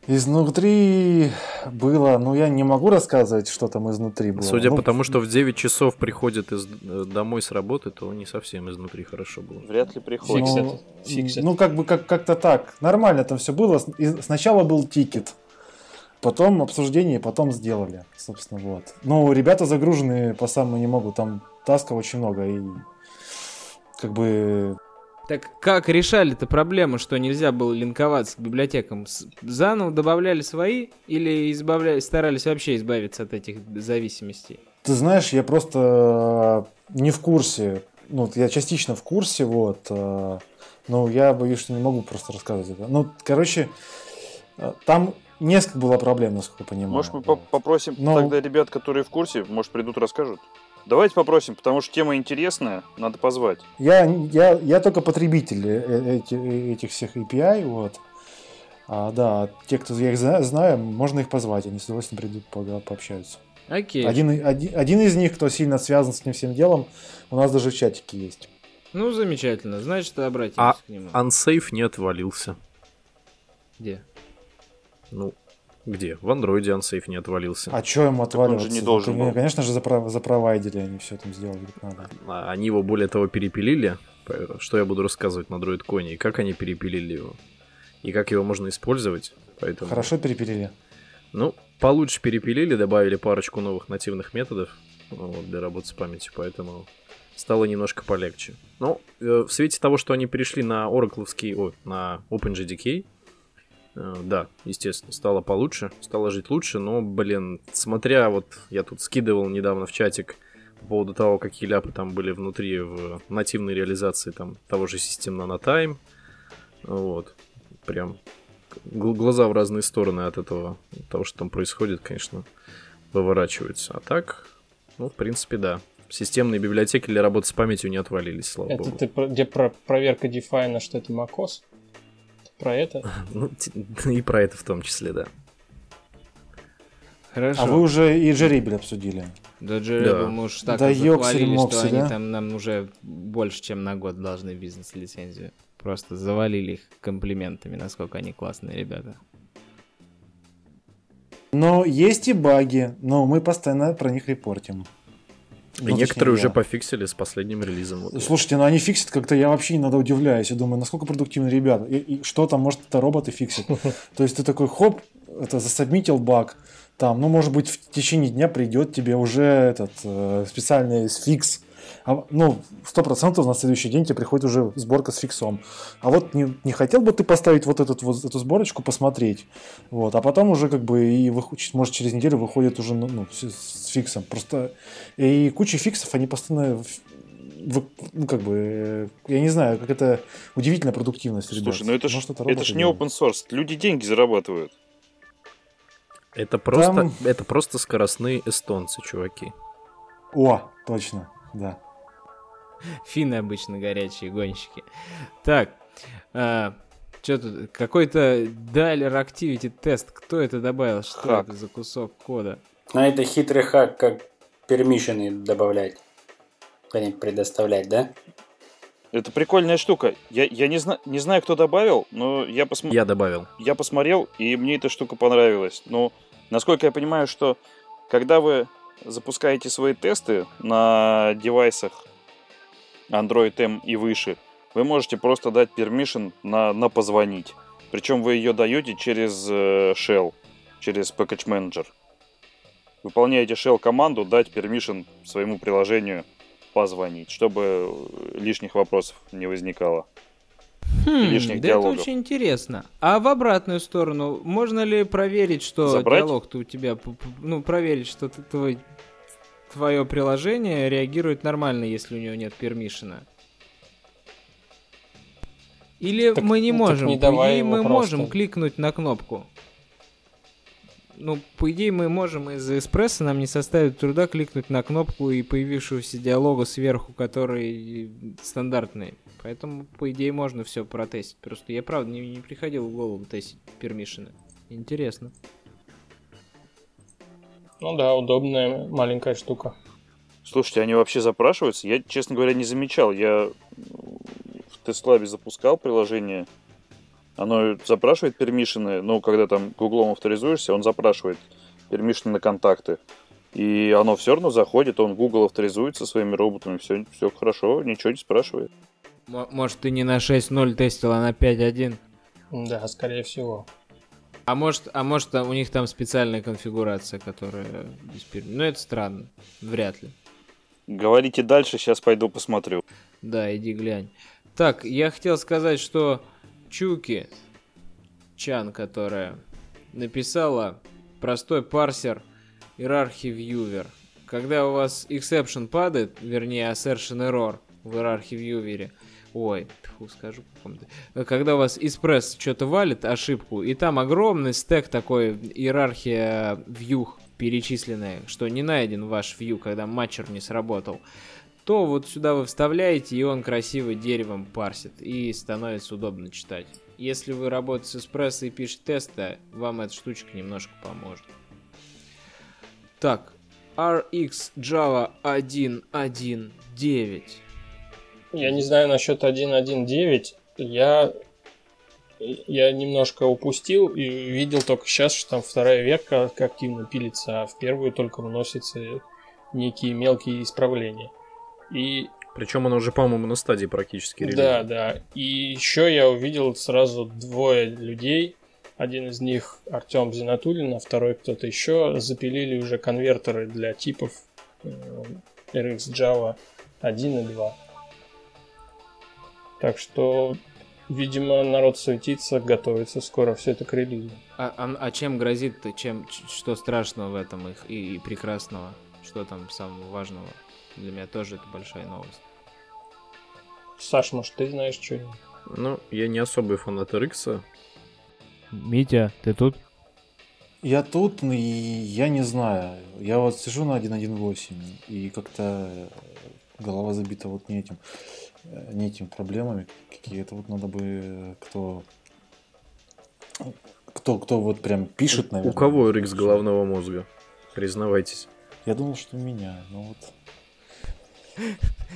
Изнутри было, ну я не могу рассказывать, что там изнутри было. Судя Ну, по тому, что в 9 часов приходит из, э, домой с работы, то не совсем изнутри хорошо было. Вряд ли приходит. Ну, это, fix ну, как бы как- как-то так. Нормально там все было. И Сначала был тикет, потом обсуждение, потом сделали. Собственно, вот. Ну, ребята загружены по самое не могу. Там task ов очень много. И как бы Так как решали-то проблему, что нельзя было линковаться к библиотекам? Заново добавляли свои или избавляли, старались вообще избавиться от этих зависимостей? Ты знаешь, я просто э, не в курсе. Ну, я частично в курсе, вот. э, Но я боюсь, что не могу просто рассказывать это. Ну, короче, э, там несколько было проблем, насколько я понимаю. Может, мы по- попросим Ну. тогда ребят, которые в курсе, может, придут, расскажут. Давайте попросим, потому что тема интересная, надо позвать. Я, я, я только потребитель э- эти- э- этих всех API, вот. А, да, те, кто я их зна- знаю, можно их позвать, они с удовольствием придут, пообщаются. Окей. Один, один, один из них, кто сильно связан с этим всем делом, у нас даже в чатике есть. Ну, замечательно. Значит, обратимся А- к нему. Unsafe не отвалился. Где? Ну, где? В андроиде Unsafe не отвалился. А что ему он отваливаться? же не должен Ну, был. Конечно же, запро- запровайдили, они все там сделали как надо. А Они его более того перепилили. Что я буду рассказывать на Droid Коне, и как они перепилили его. И как его можно использовать. Поэтому, Хорошо перепилили. Ну, получше перепилили, добавили парочку новых нативных методов вот, для работы с памятью, поэтому стало немножко полегче. Но э, в свете того, что они перешли на Oracle, ой, на OpenJDK, Э, Да, естественно, стало получше, стало жить лучше, но, блин, смотря вот, я тут скидывал недавно в чатик по поводу того, какие ляпы там были внутри в нативной реализации там того же систем Nanotime, вот, прям гл- глаза в разные стороны от этого, от того, что там происходит, конечно, выворачиваются. А так, ну, в принципе, да. Системные библиотеки для работы с памятью не отвалились, слава Это богу. ты про- где про проверка дефайна, что это macOS? Про это? Ну, т- и про это в том числе, да. Хорошо. А вы уже и Джерибель обсудили. Да, Джеребу Да. мы уж так Да захвалили, ёксель-моксель, что они да? там нам уже больше, чем на год должны бизнес-лицензию. Просто завалили их комплиментами, насколько они классные ребята. Но есть и баги, но мы постоянно про них репортим. И Ну, некоторые точнее, уже пофиксили с последним релизом. вот. я. Слушайте, ну они фиксят как-то, я вообще иногда удивляюсь. Я думаю, насколько продуктивны ребята. И, и что там, может, это роботы фиксят. То есть ты такой, хоп, это засобмитил баг. Там, ну, может быть, в течение дня придет тебе уже этот э, специальный фикс. А, ну, сто процентов на следующий день тебе приходит уже сборка с фиксом. А вот не, не хотел бы ты поставить вот, этот, вот эту сборочку, посмотреть. Вот, а потом уже как бы и выходит, может через неделю выходит уже ну, ну, с, с фиксом. Просто и куча фиксов, они постоянно ну, как бы, э, я не знаю, как это удивительная продуктивность, ребят. Слушай, ну это ж, Может, это ж не open source. Люди деньги зарабатывают. Это просто, Там- это просто скоростные эстонцы, чуваки. О, точно, да. Финны обычно горячие гонщики. Так, что тут? Какой-то Dialer Activity тест. Кто это добавил? Что Хак. это за кусок кода? Но это хитрый хак, как пермишины добавлять. Они предоставлять, да? Это прикольная штука. Я, я не, зна- не знаю, кто добавил, но я, посм- Я добавил. я посмотрел, и мне эта штука понравилась. Но, насколько я понимаю, что когда вы запускаете свои тесты на девайсах Android M и выше, вы можете просто дать permission на, на позвонить. Причем вы ее даете через э, shell, через Package Manager. Выполняете shell команду дать permission своему приложению позвонить, чтобы э, лишних вопросов не возникало. Хм, лишних да диалогов. это очень интересно. А в обратную сторону, можно ли проверить, что Забрать? диалог-то у тебя, ну, проверить, что ты, твой, твое приложение реагирует нормально, если у него нет пермишена? Или Так- мы не так можем? не давай его мы можем кликнуть на кнопку. Ну, по идее, мы можем из-за эспрессо нам не составит труда кликнуть на кнопку и появившегося диалога сверху, который стандартный. Поэтому, по идее, можно все протестить. Просто я, правда, не, не приходил в голову тестить пермишины. Интересно. Ну да, удобная маленькая штука. Слушайте, они вообще запрашиваются? Я, честно говоря, не замечал. Я в Теслабе запускал приложение. Оно запрашивает пермишины. Ну, когда там гуглом авторизуешься, он запрашивает пермишины на контакты. И оно все равно заходит, он Google авторизуется своими роботами, все, все хорошо, ничего не спрашивает. Может, ты не на 6.0 тестил, а на 5.1? Да, скорее всего. А может, а может, у них там специальная конфигурация, которая без пер- Ну, это странно. Вряд ли. Говорите дальше, сейчас пойду посмотрю. Да, иди глянь. Так, я хотел сказать, что Чуки Чан, которая написала простой парсер иерархии вьювер. Когда у вас exception падает, вернее assertion error в иерархии вьювере, ой, тьфу, скажу когда у вас экспресс что-то валит, ошибку, и там огромный стек такой, иерархия вьюх перечисленная, что не найден ваш вью, когда матчер не сработал, то вот сюда вы вставляете, и он красиво деревом парсит, и становится удобно читать. Если вы работаете с эспрессо и пишете тесты, вам эта штучка немножко поможет. Так, RX Java 1.1.9. Я не знаю насчет 1.1.9. Я, я немножко упустил и видел только сейчас, что там вторая ветка активно пилится, а в первую только вносятся некие мелкие исправления. И Причем он уже, по-моему, на стадии практически релиза. да, да. И еще я увидел сразу двое людей. Один из них Артем Зинатуллин, а второй кто-то еще. Запилили уже конвертеры для типов э, RX Java 1 и 2. Так что Видимо, народ суетится, готовится скоро все это к релизу. А, а, а чем грозит-то? Чем, что страшного в этом их и, и прекрасного? Что там самого важного? Для меня тоже это большая новость. Саш, может, ты знаешь что-нибудь? Ну, я не особый фанат RX. Митя, ты тут? Я тут, и я не знаю. Я вот сижу на 1.1.8, и как-то э, голова забита вот не этим, э, не этим проблемами. Какие-то вот надо бы, э, кто, кто, кто вот прям пишет, наверное. У кого RX головного мозга? Признавайтесь. Я думал, что у меня, но вот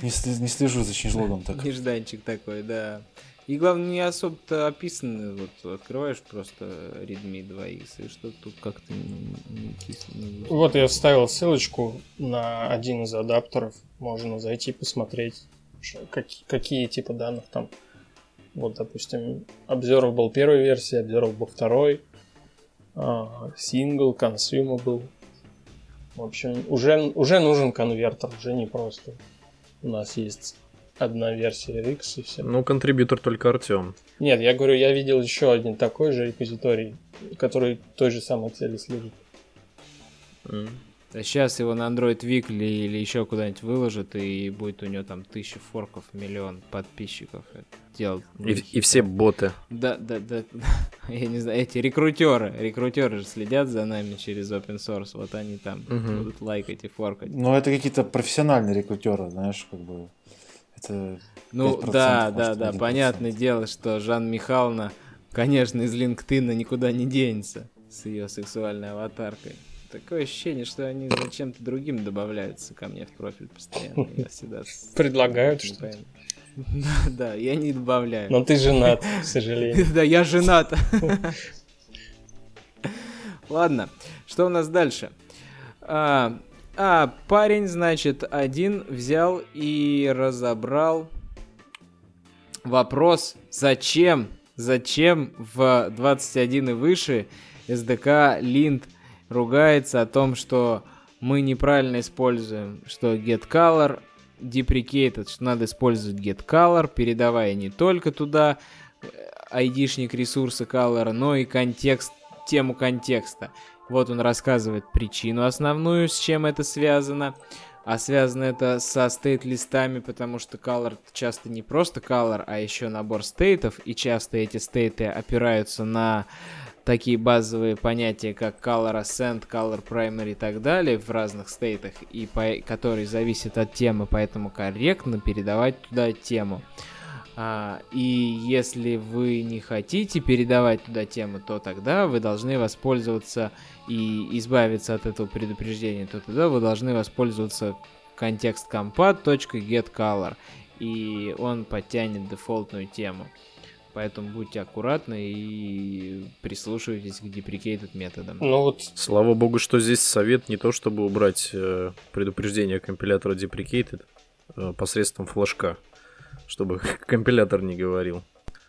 не, не слежу за ченджлогом так. Нежданчик такой, да. И главное, не особо-то описано. Вот открываешь просто Redmi 2X, и что тут как-то не, не кисло. не. Вот я вставил ссылочку на один из адаптеров. Можно зайти посмотреть, ш- какие, какие типы данных там. Вот, допустим, был первой версии, был второй. а, Сингл, consumable. В общем, уже, уже нужен конвертер, уже не просто. У нас есть одна версия RX и все. Ну, контрибьютор только Артем. Нет, я говорю, я видел еще один такой же репозиторий, который той же самой цели служит. Сейчас его на Android Weekly или еще куда-нибудь выложат, и будет у него там тысяча форков, миллион подписчиков. Это делать И, и все боты. Да, да, да. Я не знаю, эти рекрутеры, рекрутеры же следят за нами через open source, вот они там Мгм. будут лайкать и форкать. Но это какие-то профессиональные рекрутеры, знаешь, как бы. Это Ну 5%, да, может, да, да, 1%. понятное дело, что Жанна Михайловна, конечно, из LinkedIn никуда не денется с ее сексуальной аватаркой. Такое ощущение, что они зачем-то другим добавляются ко мне в профиль постоянно. Я всегда Предлагают что-то. Да, да, я не добавляю. Но ты женат, к сожалению. Да, я женат. Ладно, что у нас дальше? А, а, парень, значит, один взял и разобрал вопрос, зачем, зачем в 21 и выше SDK Lint ругается о том, что мы неправильно используем, что getColor deprecated, что надо использовать getColor, передавая не только туда э, айдишник ресурса color, но и контекст, тему контекста. Вот он рассказывает причину основную, с чем это связано. А связано это со стейт-листами, потому что color часто не просто color, а еще набор стейтов, и часто эти стейты опираются на такие базовые понятия, как color ascent, color primary и так далее в разных стейтах, и по, которые зависят от темы, поэтому корректно передавать туда тему. А, и если вы не хотите передавать туда тему, то тогда вы должны воспользоваться и избавиться от этого предупреждения, то тогда вы должны воспользоваться контекст compat.getColor, и он подтянет дефолтную тему. Поэтому будьте аккуратны и прислушивайтесь к deprecated методам. Ну вот, Слава богу, что здесь совет не то, чтобы убрать э, предупреждение компилятора deprecated э, посредством флажка, чтобы компилятор не говорил.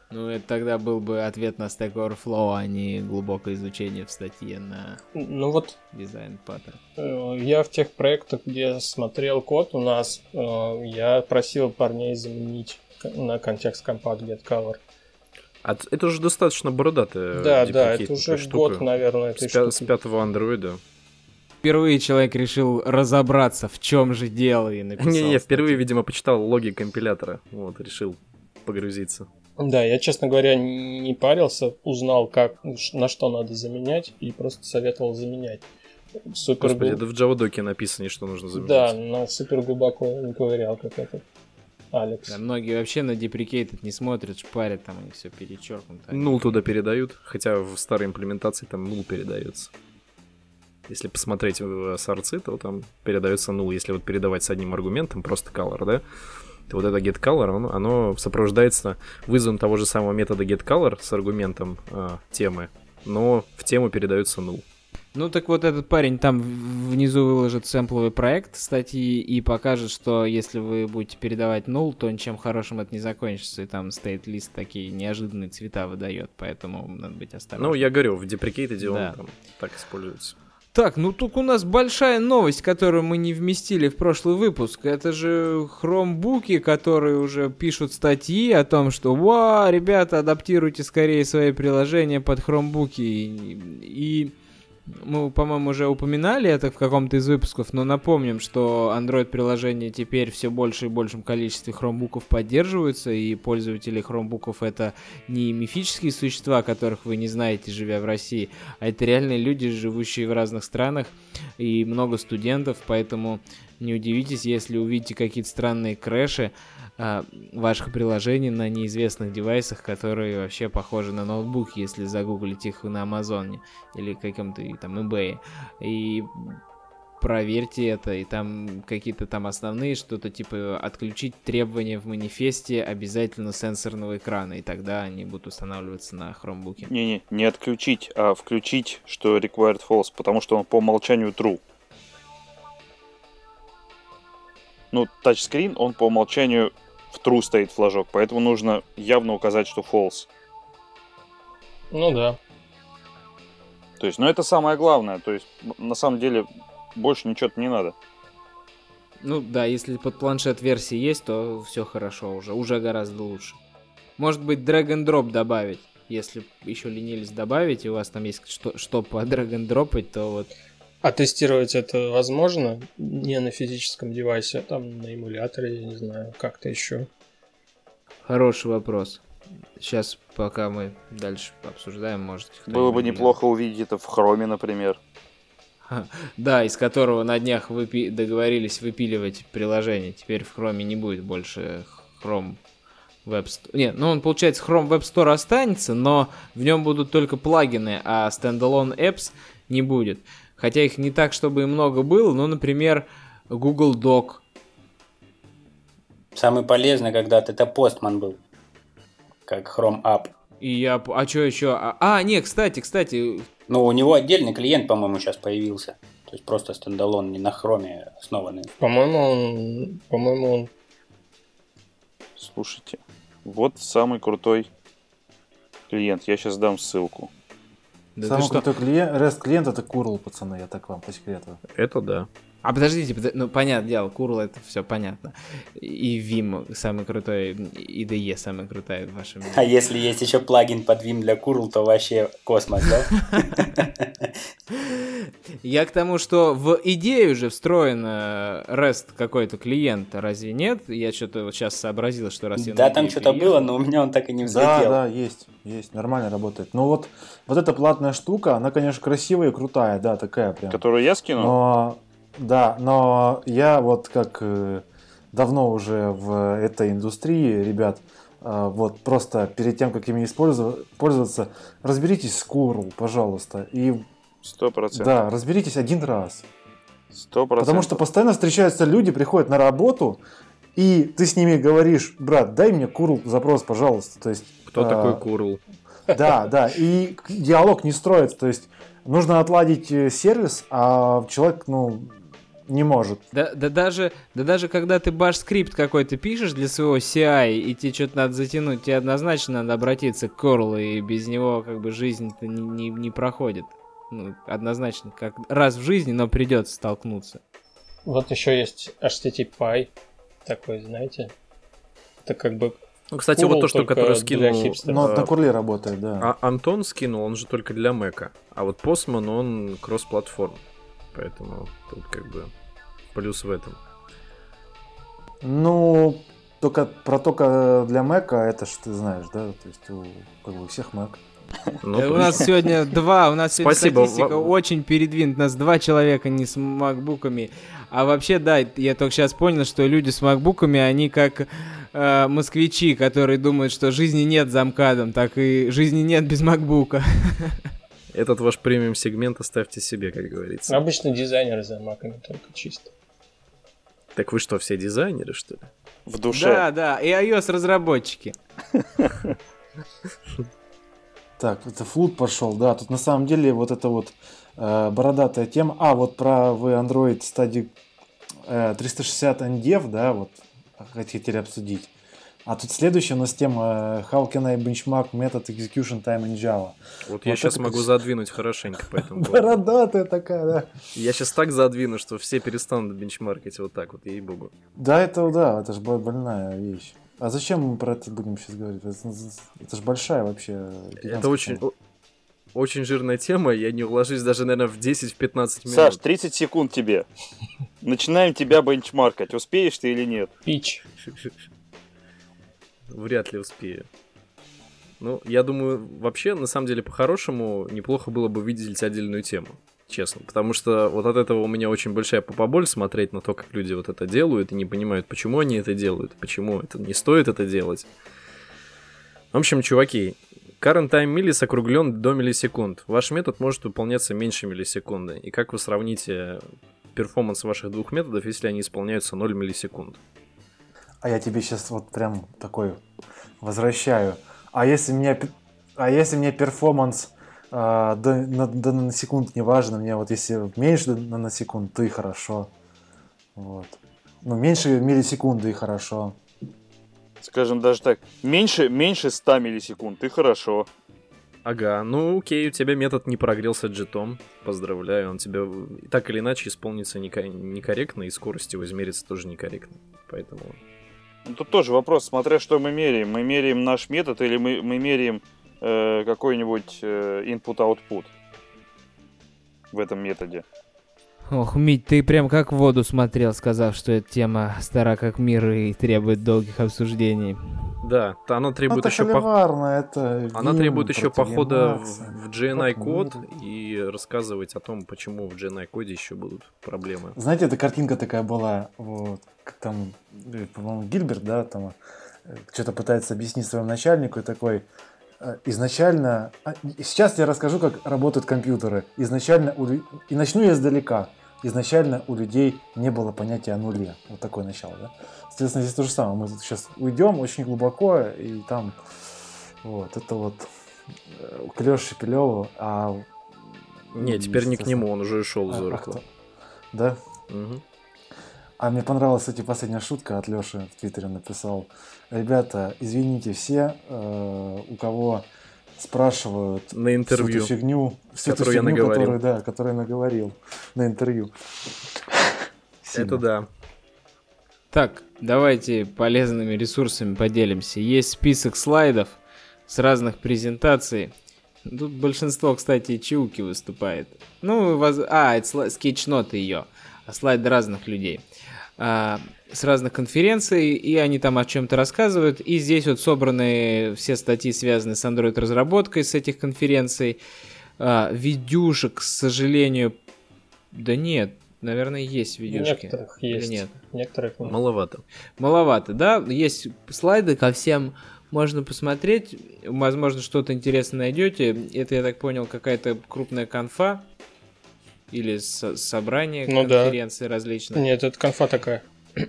Ну, это тогда был бы ответ на Stack Overflow, а не глубокое изучение в статье на ну вот дизайн паттерн. Э, Я в тех проектах, где смотрел код у нас, э, я просил парней заменить на контекст Compact Get Cover. А это уже достаточно бородатая да, да, deprecated это уже штука. год, наверное, С, этой с штуки. пятого андроида. Впервые человек решил разобраться, в чем же дело, и написал. Не-не, впервые, видимо, почитал логи компилятора. Вот, решил погрузиться. Да, я, честно говоря, не парился, узнал, как, на что надо заменять, и просто советовал заменять. Супер Господи, да в Java-доке написано, что нужно заменить. Да, но супер глубоко не ковырял, как этот Алекс. Да, многие вообще на deprecated не смотрят, шпарят, там они все перечеркнуто. Нул туда передают, хотя в старой имплементации там нул передается. Если посмотреть в сорцы, то там передается нул. Если вот передавать с одним аргументом, просто color, да, то вот это getColor, оно, оно сопровождается вызовом того же самого метода getColor с аргументом а, темы, но в тему передается нул. Ну так вот этот парень там внизу выложит сэмпловый проект статьи и покажет, что если вы будете передавать нул, то ничем хорошим это не закончится. И там стейт-лист такие неожиданные цвета выдает, поэтому надо быть осторожным. Ну, я говорю, в deprecated Да. он там так используется. Так, ну тут у нас большая новость, которую мы не вместили в прошлый выпуск. Это же хромбуки, которые уже пишут статьи о том, что «Ва, ребята, адаптируйте скорее свои приложения под хромбуки». И, и мы, по-моему, уже упоминали это в каком-то из выпусков, но напомним, что Android-приложения теперь все больше и большем количестве хромбуков поддерживаются, и пользователи хромбуков это не мифические существа, которых вы не знаете, живя в России, а это реальные люди, живущие в разных странах, и много студентов, поэтому не удивитесь, если увидите какие-то странные крэши а, ваших приложений на неизвестных девайсах, которые вообще похожи на ноутбук, если загуглить их на Амазоне или каком-то там eBay. И проверьте это, и там какие-то там основные, что-то типа отключить требования в манифесте обязательно сенсорного экрана, и тогда они будут устанавливаться на хромбуке. Не-не, не отключить, а включить, что required false, потому что он по умолчанию true. Ну, тачскрин, он по умолчанию в true стоит флажок, поэтому нужно явно указать, что false. Ну да. То есть, ну это самое главное. То есть, на самом деле, больше ничего не надо. Ну да, если под планшет версии есть, то все хорошо уже, уже гораздо лучше. Может быть, drag and drop добавить. Если еще ленились добавить, и у вас там есть что, что по drag and то вот а тестировать это возможно не на физическом девайсе, а там на эмуляторе, я не знаю, как-то еще? Хороший вопрос. Сейчас, пока мы дальше обсуждаем, может... Было бы неплохо увидеть это в хроме, например. Да, из которого на днях выпи... договорились выпиливать приложение. Теперь в хроме не будет больше Chrome Web Store. Не, ну он, получается, Chrome Web Store останется, но в нем будут только плагины, а standalone apps не будет. Хотя их не так, чтобы и много было, но, например, Google Doc. Самый полезный когда-то это Postman был, как Chrome App. И я... А что еще? А, а, не, кстати, кстати... Ну, у него отдельный клиент, по-моему, сейчас появился. То есть просто стендалон, не на хроме основанный. По-моему, он... По-моему, он... Слушайте, вот самый крутой клиент. Я сейчас дам ссылку. Да Самый крутой клиент, REST клиент это Curl, пацаны, я так вам по секрету. Это да. А подождите, под... ну понятное дело, Curl это все понятно. И Vim самый крутой, и IDE самый крутой в вашем мире. А если есть еще плагин под Vim для Curl, то вообще космос, да? Я к тому, что в идею уже встроен REST какой-то клиент, разве нет? Я что-то вот сейчас сообразил, что раз я Да, там что-то было, но у меня он так и не взлетел. Да, да, есть, есть, нормально работает. Ну вот, вот эта платная штука, она, конечно, красивая и крутая, да, такая прям. Которую я скинул? Но, да, но я вот как э, давно уже в этой индустрии, ребят, э, вот просто перед тем, как ими пользоваться, разберитесь с Curl, пожалуйста, и Сто процентов. Да, разберитесь один раз. Сто процентов. Потому что постоянно встречаются люди, приходят на работу, и ты с ними говоришь, брат, дай мне курл запрос, пожалуйста. То есть, Кто а, такой курл? Да, да, и диалог не строится. То есть нужно отладить сервис, а человек, ну, не может. Да, да, даже, да даже когда ты баш-скрипт какой-то пишешь для своего CI, и тебе что-то надо затянуть, тебе однозначно надо обратиться к Curl, и без него как бы жизнь не, не, не проходит ну, однозначно, как раз в жизни, но придется столкнуться. Вот еще есть HTTP такой, знаете, это как бы ну, кстати, вот то, что который скинул... Ну, на Курле работает, да. А Антон скинул, он же только для Мэка. А вот Postman, он кросс-платформ. Поэтому тут как бы плюс в этом. Ну, только про только для Мэка, это ж ты знаешь, да? То есть у, как бы, у всех Mac. Ну, у нас сегодня два, у нас сегодня Спасибо. статистика очень передвинута. У нас два человека не с макбуками. А вообще, да, я только сейчас понял, что люди с макбуками, они как э, москвичи, которые думают, что жизни нет за МКАДом, так и жизни нет без макбука. Этот ваш премиум сегмент оставьте себе, как говорится. Обычно дизайнеры за маками только чисто. Так вы что, все дизайнеры, что ли? В душе. Да, да, и iOS разработчики. Так, это флут пошел, да. Тут на самом деле вот эта вот э, бородатая тема. А, вот про вы Android стадии э, 360 NDEV, да, вот хотели обсудить. А тут следующая у нас тема э, How can I benchmark method execution time in Java? Вот я Вот сейчас это могу задвинуть хорошенько по этому. Бородатая такая, да. Я сейчас так задвину, что все перестанут бенчмаркать вот так вот, ей-богу. Да, это да, это же больная вещь. А зачем мы про это будем сейчас говорить? Это, же большая вообще. Это очень, тема. очень жирная тема, я не уложусь даже, наверное, в 10-15 минут. Саш, 30 секунд тебе. Начинаем тебя бенчмаркать. Успеешь ты или нет? Пич. Вряд ли успею. Ну, я думаю, вообще, на самом деле, по-хорошему, неплохо было бы выделить отдельную тему. Честно. Потому что вот от этого у меня очень большая попоболь смотреть на то, как люди вот это делают и не понимают, почему они это делают, почему это не стоит это делать. В общем, чуваки, current time millis округлен до миллисекунд. Ваш метод может выполняться меньше миллисекунды. И как вы сравните перформанс ваших двух методов, если они исполняются 0 миллисекунд? А я тебе сейчас вот прям такой возвращаю. А если мне, а если мне перформанс а, до, на, до наносекунд не важно, мне вот если меньше до наносекунд, то и хорошо. Вот. Ну, меньше миллисекунды и хорошо. Скажем даже так, меньше, меньше 100 миллисекунд, ты хорошо. Ага, ну окей, у тебя метод не прогрелся джетом. Поздравляю, он тебя и так или иначе исполнится неко- некорректно, и скорость его измерится тоже некорректно. Поэтому... Ну, Тут тоже вопрос, смотря что мы меряем. Мы меряем наш метод или мы, мы меряем э, какой-нибудь э, input-output в этом методе. Ох, Мить, ты прям как в воду смотрел, сказав, что эта тема стара как мир и требует долгих обсуждений. Да, она Ну, требует еще по- это Она требует еще похода в, в GNI код и рассказывать о том, почему в GNI коде еще будут проблемы. Знаете, эта картинка такая была, вот, там, э, по-моему, Гильберт, да, там э, что-то пытается объяснить своему начальнику и такой, э, изначально, а, сейчас я расскажу, как работают компьютеры. Изначально, и начну я издалека. Изначально у людей не было понятия о нуле. Вот такое начало, да. Соответственно, здесь то же самое. Мы тут сейчас уйдем очень глубоко, и там, вот, это вот э, к Лёше Шепелеву, а... Не, и, теперь не к нему, он уже ушел а- а кто? Да? Мгм. А мне понравилась, кстати, последняя шутка от Леши в Твиттере написал. Ребята, извините все, э, у кого спрашивают На всю интервью. эту фигню, всю эту которую я фигню, наговорил. которую, да, которую я наговорил на интервью. Это Сильно. да. Так, давайте полезными ресурсами поделимся. Есть список слайдов с разных презентаций. Тут большинство, кстати, Чиуки выступает. Ну, воз... а, это сла- скетчноты ее, а слайды разных людей. А, с разных конференций, и они там о чем-то рассказывают. И здесь вот собраны все статьи, связанные с Android-разработкой с этих конференций. А, видюшек, к сожалению... Да нет, наверное, есть видюшки. Некоторых Или есть. нет? Некоторых нет. Маловато. Маловато, да? Есть слайды ко всем можно посмотреть. Возможно, что-то интересное найдете. Это, я так понял, какая-то крупная конфа. Или со- собрание Ну да. конференции различных. Нет, это конфа такая.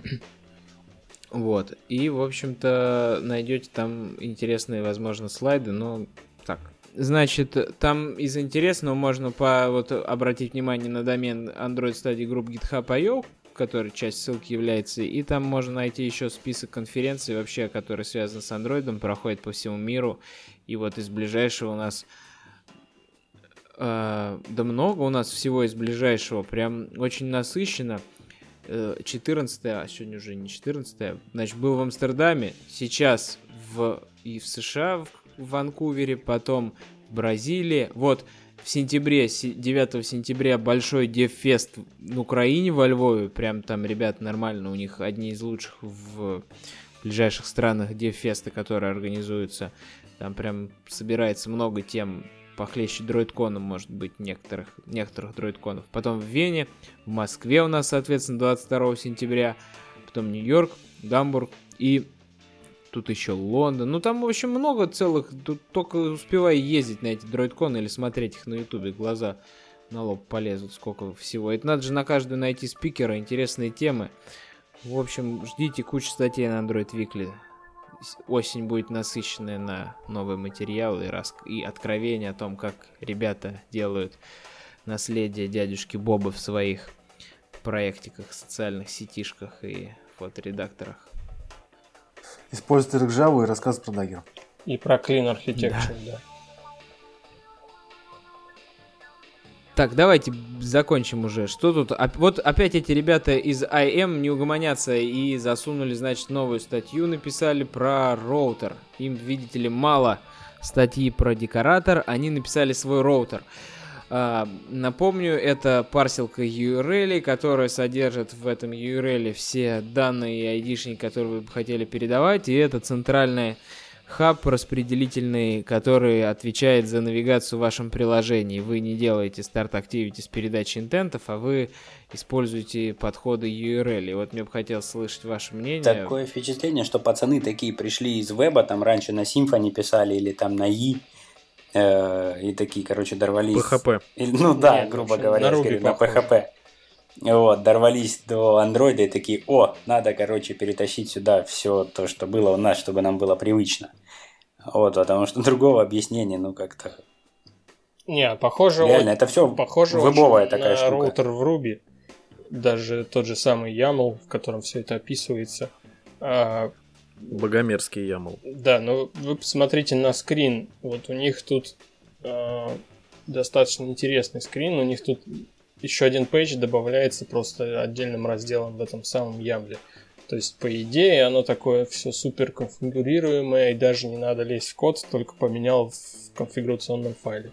Вот. И, в общем-то, найдете там интересные, возможно, слайды, но так. Значит, там из интересного можно по, вот, обратить внимание на домен Android Study Group GitHub.io, который часть ссылки является, и там можно найти еще список конференций вообще, которые связаны с Android, проходят по всему миру. И вот из ближайшего у нас да много у нас всего из ближайшего, прям очень насыщенно. Э, 14 а сегодня уже не 14 значит, был в Амстердаме, сейчас в, и в США, в, в Ванкувере, потом в Бразилии. Вот в сентябре, се- 9 сентября большой DevFest на Украине во Львове. Прям там ребята нормально, у них одни из лучших в ближайших странах DevFest, которые организуются. Там прям собирается много тем похлеще дроидкона, может быть, некоторых, некоторых дроидконов. Потом в Вене, в Москве у нас, соответственно, 22 сентября, потом Нью-Йорк, Гамбург и тут еще Лондон. Ну, там, в общем, много целых, тут только успевай ездить на эти дроидконы или смотреть их на ютубе, глаза на лоб полезут, сколько всего. Это надо же на каждую найти спикера, интересные темы. В общем, ждите кучу статей на Android Weekly. Осень будет насыщенная на новые материалы и, рас... и откровения о том, как ребята делают наследие дядюшки Боба в своих проектиках, социальных сетишках и фоторедакторах. использует RxJava и рассказывает про Dagger. И про Clean Architecture, да. Так, давайте закончим уже. Что тут? Вот опять эти ребята из IM не угомонятся и засунули, значит, новую статью, написали про роутер. Им, видите ли, мало статьи про декоратор, они написали свой роутер. А, напомню, это парсилка URL, которая содержит в этом URL все данные и айдишники, которые вы бы хотели передавать, и это центральная хаб распределительный, который отвечает за навигацию в вашем приложении. Вы не делаете старт activity с передачи интентов, а вы используете подходы URL. И вот мне бы хотелось слышать ваше мнение. Такое впечатление, что пацаны такие пришли из веба, там раньше на Symfony писали или там на И, э, и такие, короче, дорвались. PHP. Ну да, Нет, грубо на говоря, Ruby скорее, на похоже. PHP. Вот, дорвались до андроида и такие, о, надо, короче, перетащить сюда все то, что было у нас, чтобы нам было привычно. Вот, потому что другого объяснения, ну, как-то... Не, похоже, Реально, он- это все похоже вебовая очень такая на штука. роутер в Ruby. Даже тот же самый YAML, в котором все это описывается. А, Богомерзкий ямл. Да, но вы посмотрите на скрин. Вот у них тут э, достаточно интересный скрин. У них тут еще один пейдж добавляется просто отдельным разделом в этом самом ямле. То есть, по идее, оно такое все супер конфигурируемое, и даже не надо лезть в код, только поменял в конфигурационном файле.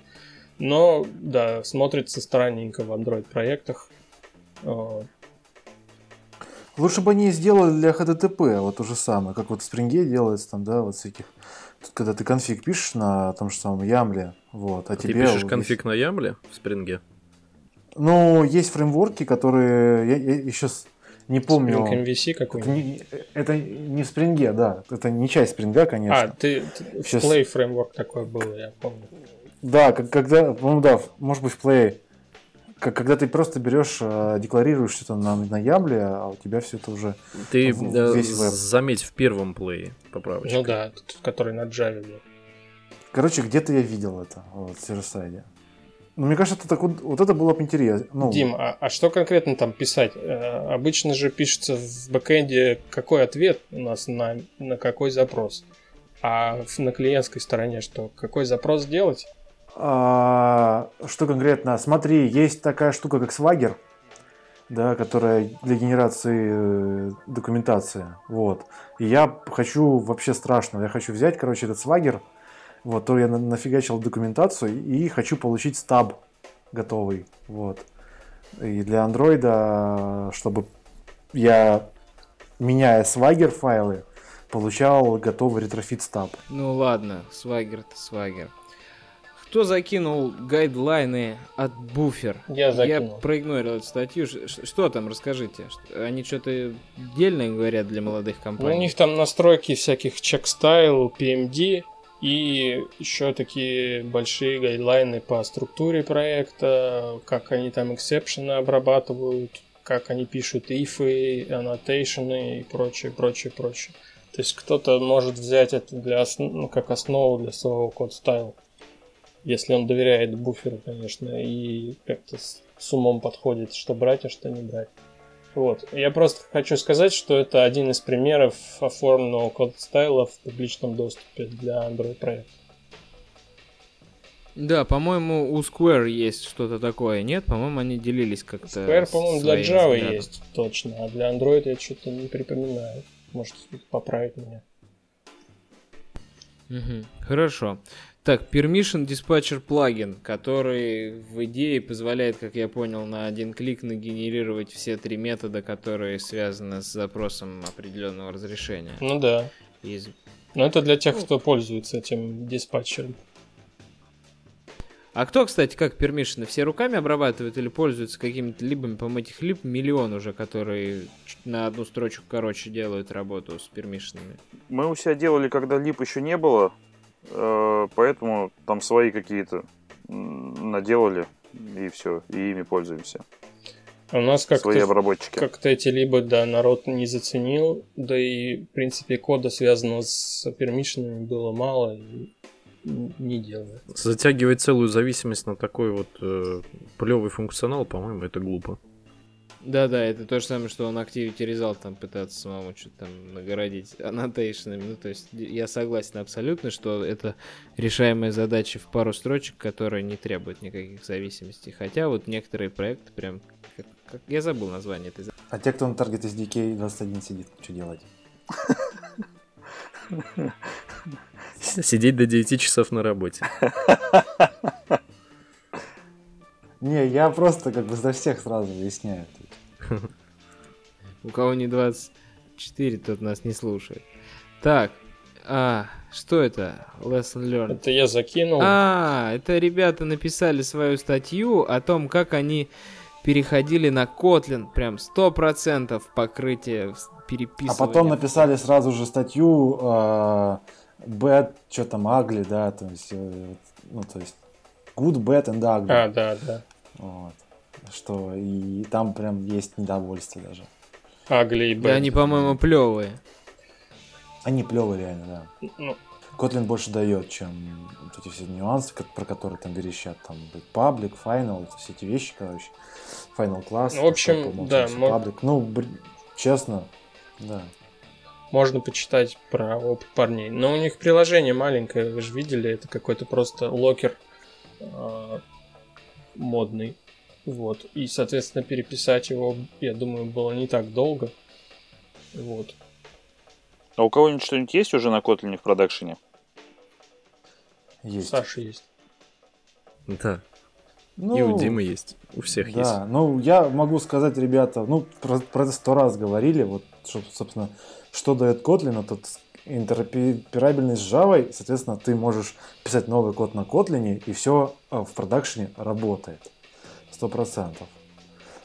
Но, да, смотрится странненько в Android проектах. Э, Лучше бы они сделали для HTTP вот то же самое, как вот в Spring делается там, да, вот всяких. Тут, когда ты конфиг пишешь на том же самом Ямле, вот, а Ты тебе... пишешь вот конфиг на ямле в спринге? Ну, есть фреймворки, которые... Я, я еще с- не помню... Spring MVC Это какой-нибудь. не, это не в спринге, да. Это не часть спринга, А, конечно. ты, ты- в Щас. Play фреймворк такой был, я помню. Да, как, когда, по-моему, да, в- может быть, в Play. Как, когда ты просто берешь, э, декларируешь что-то на, на Ямле, а у тебя все это уже... Ты В- э, весь веб. заметь в первом плее поправочка. Ну да, тот, который на Java был. Короче, где-то я видел это, вот, в сервисайде. Ну, мне кажется, это так вот, вот это было бы интересно. Ну, Дим, а, а что конкретно там писать? Э, обычно же пишется в бэкэнде, какой ответ у нас на, на какой запрос. А на клиентской стороне что? Какой запрос делать? А, что конкретно? Смотри, есть такая штука, как Swagger, да, которая для генерации э, документации. Вот. И я хочу вообще страшно. Я хочу взять, короче, этот Swagger, вот, то я на- нафигачил документацию и хочу получить stub готовый. Вот. И для андроида, чтобы я, меняя Swagger файлы, получал готовый Retrofit stub. Ну ладно, Swagger-то Swagger. Кто закинул guideline ы от буфер? Я закинул. Я проигнорил эту статью. Что там, расскажите? Ш- Они что-то дельное говорят для молодых Ну, компаний? у них там настройки всяких Checkstyle, PMD и еще такие большие guideline ы по структуре проекта, как они там exception ы обрабатывают, как они пишут if ы, annotation ы и прочее, прочее, прочее. То есть кто-то может взять это для ну, как основу для своего code style, если он доверяет буферу, конечно, и как-то с умом подходит, что брать, а что не брать. Вот. Я просто хочу сказать, что это один из примеров оформленного код стайла в публичном доступе для Android проекта. Да, по-моему, у Square есть что-то такое. Нет, по-моему, они делились как-то. Square, по-моему, для Java взглядом. есть точно, а для Android я что-то не припоминаю. Может, поправить меня. Мгм, Хорошо. Так, Permission Dispatcher плагин, который в идее позволяет, как я понял, на один клик нагенерировать все три метода, которые связаны с запросом определенного разрешения. Ну да. Из- Но это для тех, кто пользуется этим диспатчером. А кто, кстати, как пермишины, все руками обрабатывают или пользуются какими-то либами? По-моему, этих либ миллион уже, которые чуть на одну строчку короче делают работу с пермишинами. Мы у себя делали, когда лип еще не было, поэтому там свои какие-то наделали, и все, и ими пользуемся. А у нас Свои как-то обработчики. как-то эти либо, да, народ не заценил, да и, в принципе, кода, связанного с пермишинами, было мало, и не делали. Затягивать целую зависимость на такой вот э, плевый функционал, по-моему, это глупо. Да-да, это то же самое, что он Activity Result там пытается самому что-то там нагородить аннотейшенами. Ну, то есть я согласен абсолютно, что это решаемая задача в пару строчек, которая не требует никаких зависимостей. Хотя вот некоторые проекты прям... Как, как, я забыл название этой задачи. А те, кто на Target SDK 21 сидит, что делать? Сидеть до 9 часов на работе. Не, я просто как бы за всех сразу выясняю. У кого не 24, тот нас не слушает. Так, а, что это? Lesson learned. Это я закинул. А, это ребята написали свою статью о том, как они переходили на Kotlin. Прям 100% покрытие переписывания. А потом написали сразу же статью э, bad, что там, ugly, да, то есть, э, ну, то есть good, bad and ugly. А, да, да. Вот. Что и там прям есть недовольство даже. Ugly и Да bad. они, по-моему, плевые. Они плевые реально, да. Ну, Kotlin больше дает, чем вот эти все нюансы, ко- про которые там верещат, там public, final, все эти вещи, короче. Final класс. Ну, в общем, да, мо- public. Ну, бр- честно, да. можно почитать про опыт парней. Но у них приложение маленькое, вы же видели, это какой-то просто локер а, модный. Вот. И, соответственно, переписать его, я думаю, было не так долго. Вот. А у кого-нибудь что-нибудь есть уже на Kotlin в продакшене? Есть. Саша есть. Да. Ну, И у Димы есть. У всех да, есть. ну я могу сказать, ребята, ну про, про это сто раз говорили, вот, что, собственно, что дает Kotlin, это интероперабельность с Java, соответственно, ты можешь писать новый код на Kotlin, и все в продакшене работает. Сто процентов.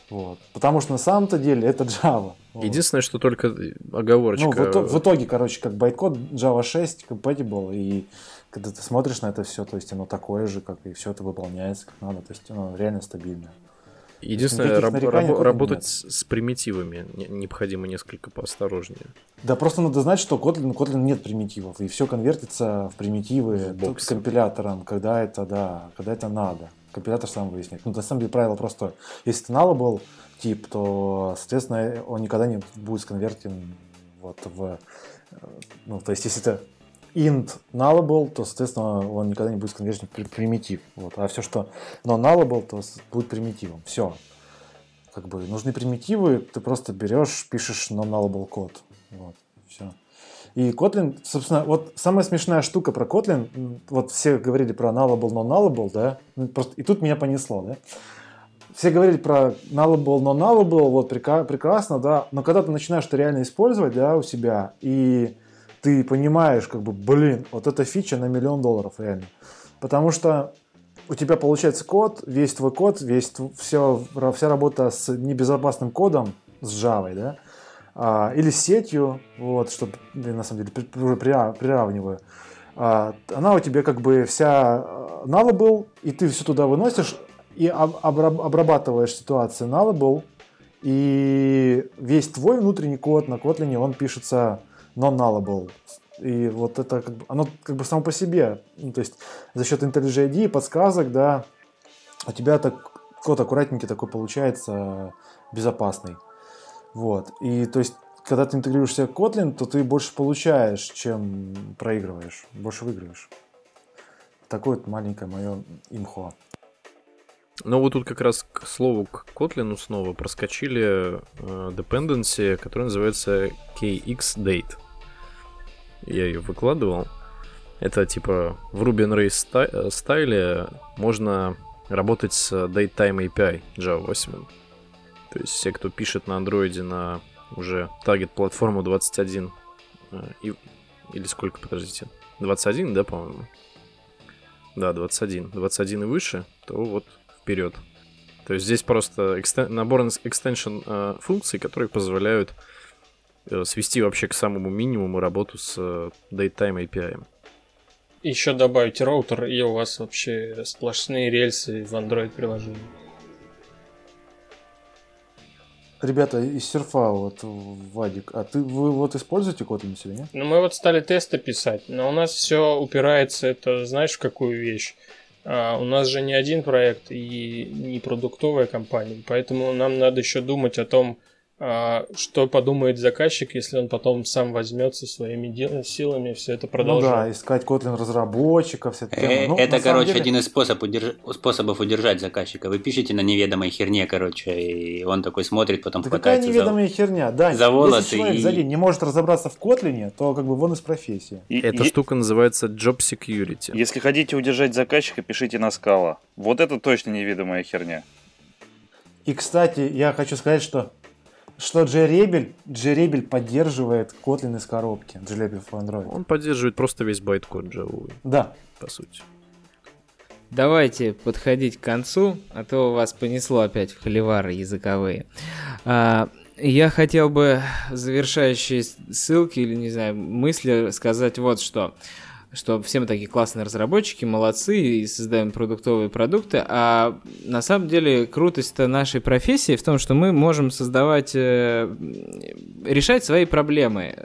Вот. Потому что на самом-то деле это Java. Единственное, что только оговорочка. Ну, в, ито- в итоге, короче, как байткод Java 6 compatible, и когда ты смотришь на это все, то есть оно такое же, как и все это выполняется как надо, то есть оно реально стабильно. Единственное, раб- этому работать нет. с, примитивами не- необходимо несколько поосторожнее. Да просто надо знать, что Kotlin, Kotlin нет примитивов, и все конвертится в примитивы В компилятором, когда это, да, когда это надо. Компилятор сам выясняет. Ну, на самом деле, правило простое. Если это nullable тип, то, соответственно, он никогда не будет сконвертен вот в... э, Ну, то есть, если это int nullable, то, соответственно, он никогда не будет сконвертен в при- примитив. Вот. А все, что non-nullable, то с- будет примитивом. Все. Как бы нужны примитивы, ты просто берешь, пишешь non-nullable код. Вот, все. И Kotlin, собственно, вот самая смешная штука про Kotlin, вот все говорили про nullable, non-nullable, да, Ну, просто, и тут меня понесло, да. Все говорили про nullable, non-nullable, вот прека- прекрасно, да, но когда ты начинаешь это реально использовать, да, у себя, и ты понимаешь, как бы, блин, вот эта фича на миллион долларов реально. Потому что у тебя получается код, весь твой код, весь все, вся работа с небезопасным кодом, с Java, да, а, или сетью, вот, что на самом деле уже прира- приравниваю, а, она у тебя как бы вся nullable, и ты все туда выносишь и об- обра- обрабатываешь ситуацию nullable, и весь твой внутренний код на Kotlin, он пишется non-nullable. И вот это как бы, оно как бы само по себе, ну, то есть за счет IntelliJ ID, подсказок, да, у тебя так код аккуратненький такой получается, безопасный. Вот. И то есть, когда ты интегрируешь себе Kotlin, то ты больше получаешь, чем проигрываешь, больше выигрываешь. Такое вот маленькое мое имхо. Но вот тут как раз к слову к Kotlin снова проскочили э, dependency, которая называется KXDate. Я ее выкладывал. Это типа в Ruby on Rails э, стайле можно работать с DateTime API Java 8. То есть все, кто пишет на Android на уже таргет платформу 21 э, и, или сколько, подождите, 21, да, по-моему? Да, 21. 21 и выше, то вот вперед. То есть здесь просто экстен- набор экстеншн э, функций, которые позволяют э, свести вообще к самому минимуму работу с э, DateTime API. Еще добавить роутер, и у вас вообще сплошные рельсы в Android Ребята из серфа, вот, Вадик, а ты вы вот используете Kotlin себе, нет? Ну, мы вот стали тесты писать, но у нас все упирается, это знаешь, в какую вещь? А у нас же не один проект и не продуктовая компания, поэтому нам надо еще думать о том, что подумает заказчик, если он потом сам возьмется своими дел- силами все это продолжать? Ну да, искать Kotlin разработчиков, эта тема. Э, Ну, Это, короче, деле- один из способ удерж- способов удержать заказчика. Вы пишете на неведомой херне, короче, и он такой смотрит, потом Да какая хватается за... неведомая херня, да. за волосы Если человек и- за день не может разобраться в Котлине, то как бы вон из профессии. И- Эта и- штука называется Job Security. Если хотите удержать заказчика, пишите на скала. Вот это точно невидимая херня. И, кстати, я хочу сказать, что что JRebel, JRebel поддерживает Kotlin из коробки. JRebel for Android. Он поддерживает просто весь байткод Java, Да. по сути. Давайте подходить к концу, а то вас понесло опять в холивары языковые. А, я хотел бы завершающие ссылки или, не знаю, мысли сказать вот что. Что все мы такие классные разработчики, молодцы и создаем продуктовые продукты, а на самом деле крутость нашей профессии в том, что мы можем создавать, э, решать свои проблемы.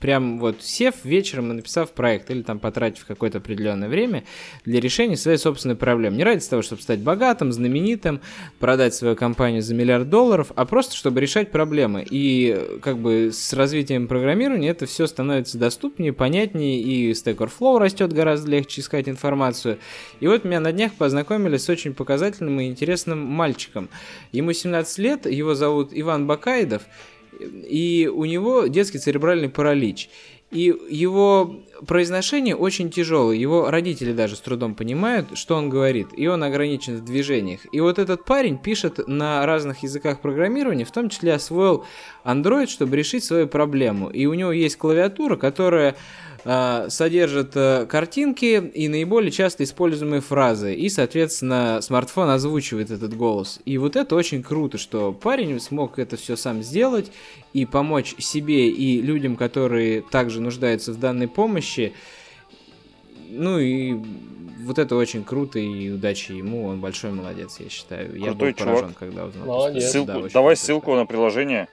Прям вот сев вечером и написав проект или там потратив какое-то определенное время для решения своей собственной проблемы. Не ради того, чтобы стать богатым, знаменитым, продать свою компанию за миллиард долларов, а просто чтобы решать проблемы. И как бы с развитием программирования это все становится доступнее, понятнее, и Stack Overflow растет гораздо легче искать информацию. И вот меня на днях познакомили с очень показательным и интересным мальчиком. Ему 17 лет, его зовут Иван Бакаидов, и у него детский церебральный паралич. И его произношение очень тяжелое. Его родители даже с трудом понимают, что он говорит. И он ограничен в движениях. И вот этот парень пишет на разных языках программирования, в том числе освоил Android, чтобы решить свою проблему. И у него есть клавиатура, которая э, содержит э, картинки и наиболее часто используемые фразы. И, соответственно, смартфон озвучивает этот голос. И вот это очень круто, что парень смог это все сам сделать и помочь себе и людям, которые также нуждаются в данной помощи. Ну и вот это очень круто и удачи ему, он большой молодец, я считаю. Я Крутой был поражен, чувак. когда узнал. Молодец. Ссылку- Да, давай ссылку на приложение.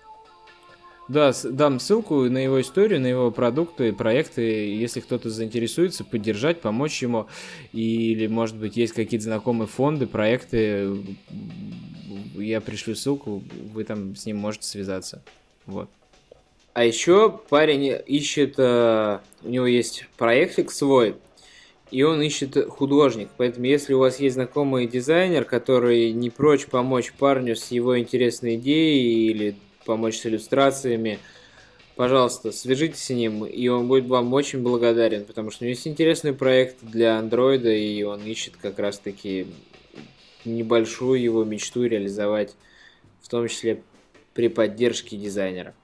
Да, дам ссылку на его историю, на его продукты, проекты. Если кто-то заинтересуется, поддержать, помочь ему. Или, может быть, есть какие-то знакомые фонды, проекты. Я пришлю ссылку, вы там с ним можете связаться. Вот. А еще парень ищет, э, у него есть проектик свой, и он ищет художник. Поэтому, если у вас есть знакомый дизайнер, который не прочь помочь парню с его интересной идеей или помочь с иллюстрациями, пожалуйста, свяжитесь с ним, и он будет вам очень благодарен, потому что у него есть интересный проект для андроида, и он ищет как раз-таки небольшую его мечту реализовать, в том числе при поддержке дизайнера.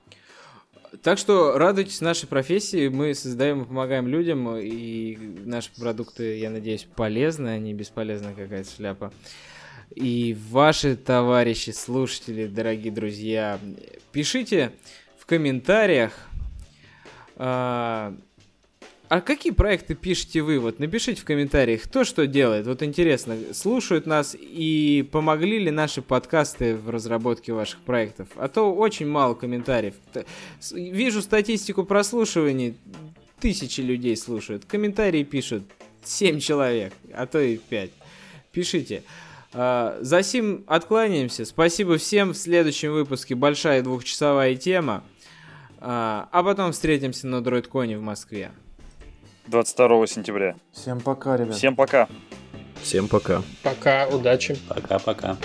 Так что радуйтесь нашей профессии, мы создаем и помогаем людям, и наши продукты, я надеюсь, полезны, а не бесполезна какая-то шляпа. И ваши товарищи, слушатели, дорогие друзья, пишите в комментариях, а, какие проекты пишете вы? Вот напишите в комментариях, кто что делает. Вот интересно, слушают нас и помогли ли наши подкасты в разработке ваших проектов? А то очень мало комментариев. Вижу статистику прослушиваний, тысячи людей слушают. Комментарии пишут 7 человек, а то и 5. Пишите. А, За сим откланяемся. Спасибо всем. В следующем выпуске большая двухчасовая тема. А а потом встретимся на DroidCon в Москве. 22 сентября. Всем пока, ребят. Всем пока. Всем пока. Пока, удачи. Пока-пока.